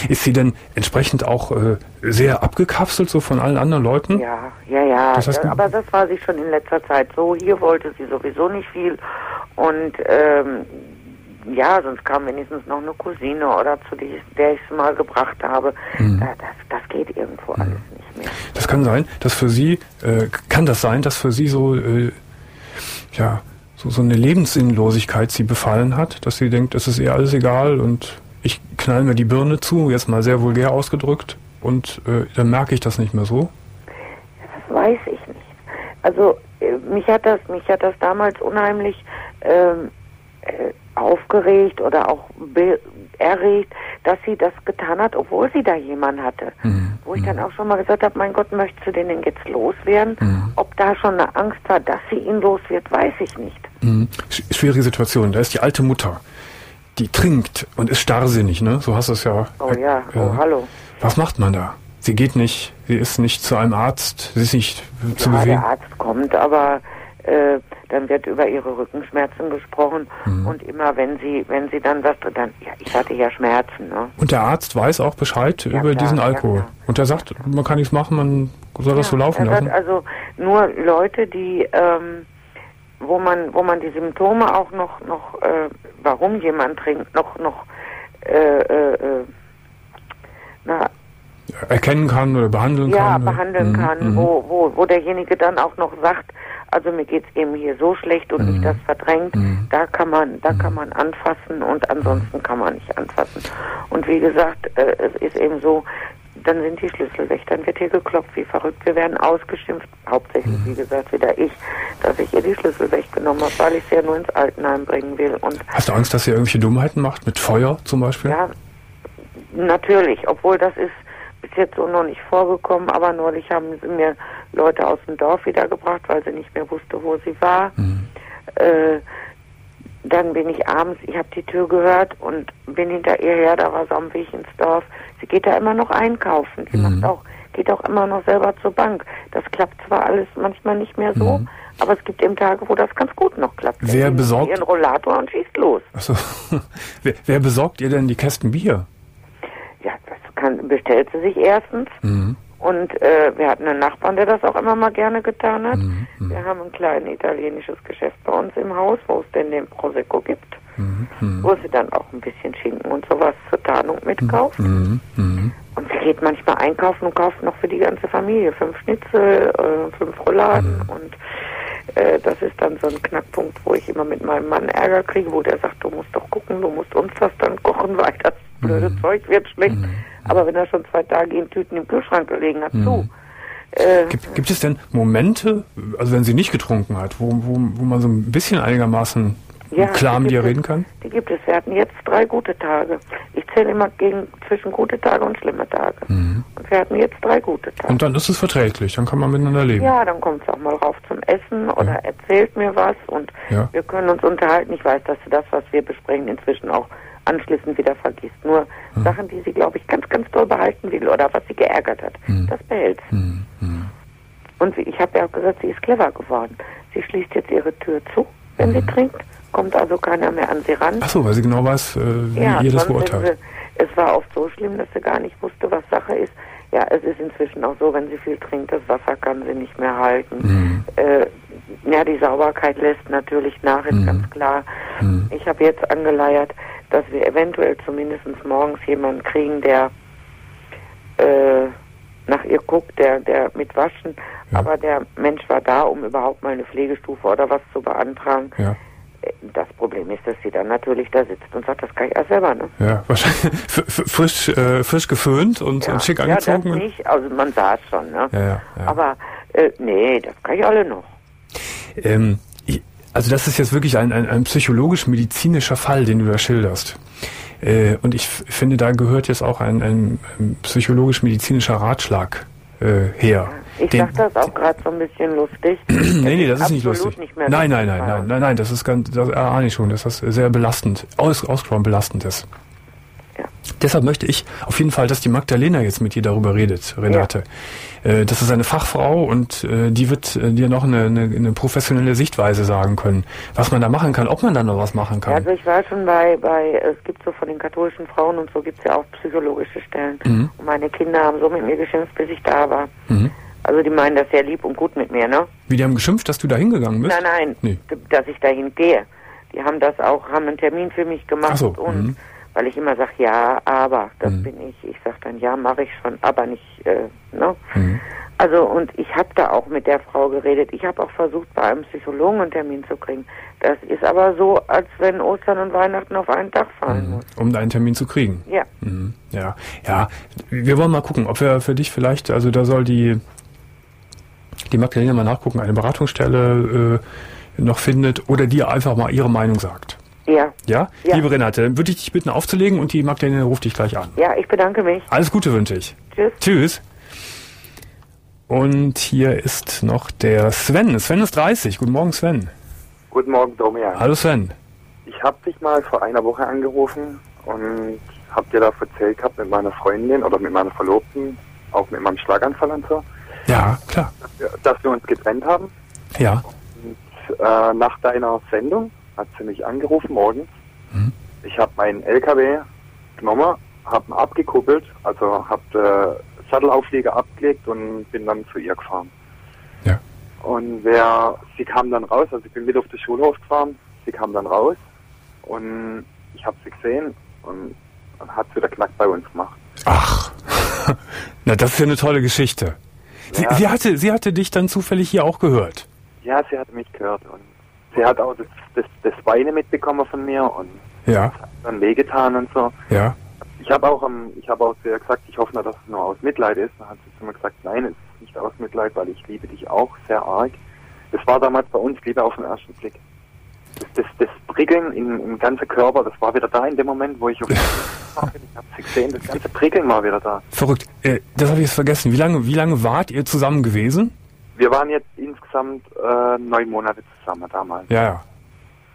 Ist sie denn entsprechend auch äh, sehr abgekapselt so von allen anderen Leuten?
Ja, ja, ja. Das heißt, aber das war sie schon in letzter Zeit so. Hier wollte sie sowieso nicht viel und ähm, ja, sonst kam wenigstens noch eine Cousine oder zu die, der ich es mal gebracht habe. Mhm. Das, das geht irgendwo mhm. alles nicht mehr.
Das kann sein, dass für Sie, äh, kann das sein, dass für Sie so äh, ja, so, so eine Lebenssinnlosigkeit sie befallen hat, dass sie denkt, es ist ihr alles egal und ich knall mir die Birne zu, jetzt mal sehr vulgär ausgedrückt, und äh, dann merke ich das nicht mehr so?
Das weiß ich nicht. Also äh, mich hat das, mich hat das damals unheimlich ähm, äh, aufgeregt oder auch erregt, dass sie das getan hat, obwohl sie da jemanden hatte. Mhm. Wo ich dann mhm. auch schon mal gesagt habe, mein Gott, möchtest du den denn jetzt loswerden? Mhm. Ob da schon eine Angst war, dass sie ihn los wird, weiß ich nicht.
Mhm. Schwierige Situation. Da ist die alte Mutter, die trinkt und ist starrsinnig, ne? So hast du es ja.
Oh ja, oh äh, hallo.
Was macht man da? Sie geht nicht, sie ist nicht zu einem Arzt, sie ist nicht
ja, zu bewegen. der Arzt kommt, aber äh, dann wird über ihre Rückenschmerzen gesprochen mhm. und immer wenn sie, wenn sie dann was, dann, ja, ich hatte ja Schmerzen. Ne?
Und der Arzt weiß auch Bescheid ja, über klar, diesen Alkohol. Ja, und er sagt, man kann nichts machen, man soll das so laufen lassen.
Also nur Leute, die, ähm, wo man, wo man die Symptome auch noch, noch, äh, warum jemand trinkt, noch, noch, äh, äh, äh
na, erkennen kann oder behandeln
ja,
kann.
Ja, behandeln mhm. kann, mhm. wo, wo, wo derjenige dann auch noch sagt, also mir geht's eben hier so schlecht und mhm. nicht das verdrängt, mhm. da kann man, da kann man anfassen und ansonsten kann man nicht anfassen. Und wie gesagt, äh, es ist eben so, dann sind die Schlüssel weg, dann wird hier geklopft wie verrückt, wir werden ausgeschimpft, hauptsächlich mhm. wie gesagt wieder ich, dass ich ihr die Schlüssel weggenommen habe, weil ich sie ja nur ins Altenheim bringen will. Und
Hast du Angst, dass sie irgendwelche Dummheiten macht, mit Feuer zum Beispiel?
Ja, natürlich, obwohl das ist bis jetzt so noch nicht vorgekommen, aber neulich haben sie mir Leute aus dem Dorf wiedergebracht, weil sie nicht mehr wusste, wo sie war. Mhm. Äh, dann bin ich abends, ich habe die Tür gehört und bin hinter ihr her, da war sie am Weg ins Dorf. Sie geht da immer noch einkaufen. Sie mhm. macht auch, geht auch immer noch selber zur Bank. Das klappt zwar alles manchmal nicht mehr so, mhm. aber es gibt eben Tage, wo das ganz gut noch klappt.
Wer besorgt
ihren Rollator und schießt los.
Achso. wer, wer besorgt ihr denn die Kästen Bier?
Kann, bestellt sie sich erstens. Mhm. Und äh, wir hatten einen Nachbarn, der das auch immer mal gerne getan hat. Mhm. mhm. Wir haben ein kleines italienisches Geschäft bei uns im Haus, wo es denn den Prosecco gibt. Mhm. mhm. Wo sie dann auch ein bisschen Schinken und sowas zur Tarnung mitkauft. Mhm. mhm. Und sie geht manchmal einkaufen und kauft noch für die ganze Familie fünf Schnitzel, äh, fünf Rouladen und äh, das ist dann so ein Knackpunkt, wo ich immer mit meinem Mann Ärger kriege, wo der sagt, du musst doch gucken, du musst uns das dann kochen, weil das blöde Zeug wird schlecht. Aber wenn er schon zwei Tage in Tüten im Kühlschrank gelegen hat, mhm. zu.
Äh, gibt, gibt, es denn Momente, also wenn sie nicht getrunken hat, wo, wo, wo man so ein bisschen einigermaßen ja, klar mit ihr reden kann?
Die gibt es. Wir hatten jetzt drei gute Tage. Ich zähle immer gegen zwischen gute Tage und schlimme Tage. Mhm. Und wir hatten jetzt drei gute Tage.
Und dann ist es verträglich, dann kann man miteinander leben.
Ja, dann kommt es auch mal rauf zum Essen oder ja. erzählt mir was und ja. wir können uns unterhalten. Ich weiß, dass sie das, was wir besprechen, inzwischen auch anschließend wieder vergisst. Nur hm. Sachen, die sie, glaube ich, ganz, ganz toll behalten will oder was sie geärgert hat, hm. das behält sie. Hm. hm. Und ich habe ja auch gesagt, sie ist clever geworden. Sie schließt jetzt ihre Tür zu, wenn sie hm. trinkt, kommt also keiner mehr an sie ran.
Ach so, weil sie genau weiß, äh, wie ja, ihr das beurteilt.
Es war oft so schlimm, dass sie gar nicht wusste, was Sache ist. Ja, es ist inzwischen auch so, wenn sie viel trinkt, das Wasser kann sie nicht mehr halten. Mhm. Äh, ja, die Sauberkeit lässt natürlich nach, ist mhm. ganz klar. Mhm. Ich habe jetzt angeleiert, dass wir eventuell zumindest morgens jemanden kriegen, der äh, nach ihr guckt, der, der mit waschen. Ja. Aber der Mensch war da, um überhaupt mal eine Pflegestufe oder was zu beantragen. Ja. Das Problem ist, dass sie dann natürlich da sitzt und sagt, das kann ich ja selber, ne?
Ja, wahrscheinlich frisch, äh, frisch geföhnt und, ja. und schick angezogen.
Ja, das nicht, also man sah es schon, ne? Ja, ja, ja. Aber äh, nee, das kann ich alle noch.
Ähm, also das ist jetzt wirklich ein, ein, ein psychologisch-medizinischer Fall, den du da schilderst. Äh, und ich finde, da gehört jetzt auch ein, ein, ein psychologisch-medizinischer Ratschlag äh, her.
Ich den, sag das auch gerade so ein bisschen lustig.
nee, nee, das ist nicht lustig. Nicht nein, nein, nein, nein, nein, nein, das ist ganz, das ahne ich schon, dass das sehr belastend, aus, ausgesprochen belastend ist. Deshalb möchte ich auf jeden Fall, dass die Magdalena jetzt mit dir darüber redet, Renate. Ja. Äh, das ist eine Fachfrau und äh, die wird äh, dir noch eine, eine, eine, professionelle Sichtweise sagen können, was man da machen kann, ob man da noch was machen kann.
also ich war schon bei, bei, es gibt so von den katholischen Frauen und so gibt es ja auch psychologische Stellen. Mhm. Und meine Kinder haben so mit mir geschimpft, bis ich da war. Mhm. Also die meinen das sehr lieb und gut mit mir, ne?
Wie, die haben geschimpft, dass du da hingegangen bist?
Nein, nein, nee. dass ich dahin gehe. Die haben das auch, haben einen Termin für mich gemacht so, und mhm weil ich immer sage, ja, aber, das
Mhm.
bin ich. Ich sage dann, ja, mache ich schon, aber nicht, äh, ne?
Mhm.
Also, und ich habe da auch mit der Frau geredet. Ich habe auch versucht, bei einem Psychologen einen Termin zu kriegen. Das ist aber so, als wenn Ostern und Weihnachten auf einen Tag fallen muss.
Um einen Termin zu kriegen.
Ja.
Mhm. Ja, ja. Wir wollen mal gucken, ob wir für dich vielleicht, also da soll die die Magdalena mal nachgucken, eine Beratungsstelle äh, noch findet oder dir einfach mal ihre Meinung sagt.
Ja.
Ja?
Ja.
Liebe Renate, dann würde ich dich bitten aufzulegen und die Magdalena ruft dich gleich an.
Ja, ich bedanke mich.
Alles Gute wünsche ich.
Tschüss.
Tschüss. Und hier ist noch der Sven. Sven ist 30. Guten Morgen, Sven.
Guten Morgen, Domian.
Hallo Sven.
Ich habe dich mal vor einer Woche angerufen und hab dir da erzählt gehabt mit meiner Freundin oder mit meiner Verlobten, auch mit meinem Schlaganfall und so,
Ja, klar.
dass wir, uns getrennt haben.
Ja.
Und äh, nach deiner Sendung hat sie mich angerufen morgens.
Mhm.
Ich habe meinen LKW genommen, habe ihn abgekuppelt, also habe äh, Sattelauflieger abgelegt und bin dann zu ihr gefahren.
Ja.
Und wer, sie kam dann raus, also ich bin mit auf den Schulhof gefahren, sie kam dann raus und ich habe sie gesehen und dann hat sie wieder Knack bei uns gemacht.
Ach. Na, das ist ja eine tolle Geschichte. Sie,
Ja.
sie, hatte, sie hatte dich dann zufällig hier auch gehört.
Ja, sie hat mich gehört und sie hat auch das, das, das Weine mitbekommen von mir und
Ja,
dann wehgetan und so.
ja.
Ich habe auch, ich habe auch zu ihr gesagt, ich hoffe nur, dass es nur aus Mitleid ist. Dann hat sie zu mir gesagt, nein, es ist nicht aus Mitleid, weil ich liebe dich auch sehr arg. Das war damals bei uns Liebe auf den ersten Blick. Das, das, Prickeln im, im ganzen Körper, das war wieder da in dem Moment, wo ich auf war. Ich gesehen, das ganze Prickeln war wieder da.
Verrückt. Äh, das habe ich jetzt vergessen. Wie lange, wie lange wart ihr zusammen gewesen?
Wir waren jetzt insgesamt äh, neun Monate zusammen damals.
Ja, ja.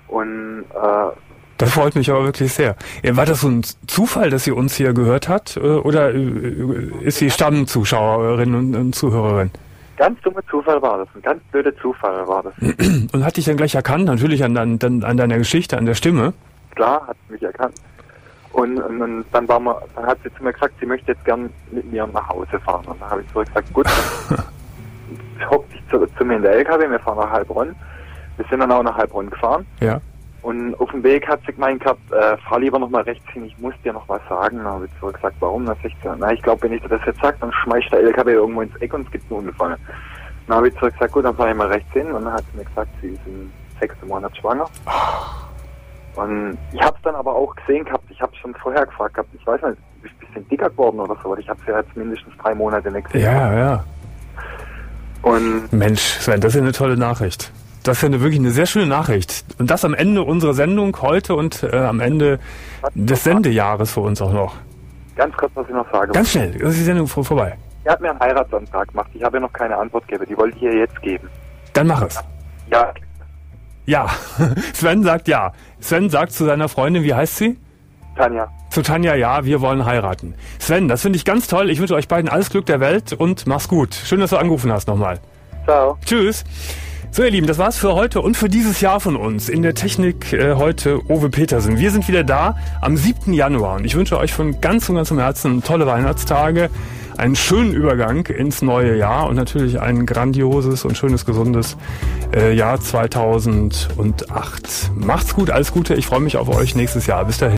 Und äh,
Das freut mich aber wirklich sehr. Äh, War das so ein Zufall, dass sie uns hier gehört hat? äh, Oder äh, ist sie Stammzuschauerin und Zuhörerin?
Ganz dummer Zufall war das, ein ganz blöder Zufall war das.
Und hat dich dann gleich erkannt, natürlich an, an, an an deiner Geschichte, an der Stimme.
klar, hat mich erkannt. Und, und, und dann, war man, dann hat sie zu mir gesagt, sie möchte jetzt gern mit mir nach Hause fahren. Und dann habe ich zu ihr gesagt, gut, hockt dich zu, zu mir in der LKW, wir fahren nach Heilbronn. Wir sind dann auch nach Heilbronn gefahren.
Ja.
Und auf dem Weg hat sie gemeint gehabt, äh, fahr lieber noch mal rechts hin, ich muss dir noch was sagen. Dann habe ich zu ihr gesagt, warum? Dann sagt sie, na, ich glaube, wenn ich dir das jetzt sage, dann schmeißt der LKW irgendwo ins Eck und es gibt einen Unfall. Dann habe ich zu ihr gesagt, gut, dann fahre ich mal rechts hin. Und dann hat sie mir gesagt, sie ist im sechsten Monat schwanger. Und ich habe es dann aber auch gesehen gehabt, ich habe schon vorher gefragt gehabt, ich weiß nicht, ist ein bisschen dicker geworden oder so, weil ich habe sie ja jetzt mindestens drei Monate nicht gesehen.
Ja, ja.
Und
Mensch, Sven, das ist eine tolle Nachricht. Das ja eine, wirklich eine sehr schöne Nachricht. Und das am Ende unserer Sendung heute und äh, am Ende des Sendejahres für uns auch noch.
ganz kurz, was ich noch sage.
Ganz schnell, ist die Sendung vor, vorbei.
Er hat mir einen Heiratsantrag gemacht, ich habe ihr noch keine Antwort gegeben, die wollte ich ihr jetzt geben.
Dann mach es.
Ja,
Ja. Sven sagt ja. Sven sagt zu seiner Freundin, wie heißt sie?
Tanja.
Zu Tanja, ja, wir wollen heiraten. Sven, das finde ich ganz toll. Ich wünsche euch beiden alles Glück der Welt und mach's gut. Schön, dass du angerufen hast nochmal.
Ciao.
Tschüss. So, ihr Lieben, das war's für heute und für dieses Jahr von uns. In der Technik äh, heute Owe Petersen. Wir sind wieder da am 7. Januar und ich wünsche euch von ganzem, ganzem Herzen tolle Weihnachtstage, einen schönen Übergang ins neue Jahr und natürlich ein grandioses und schönes, gesundes äh, Jahr 2008. Macht's gut, alles Gute. Ich freue mich auf euch nächstes Jahr. Bis dahin.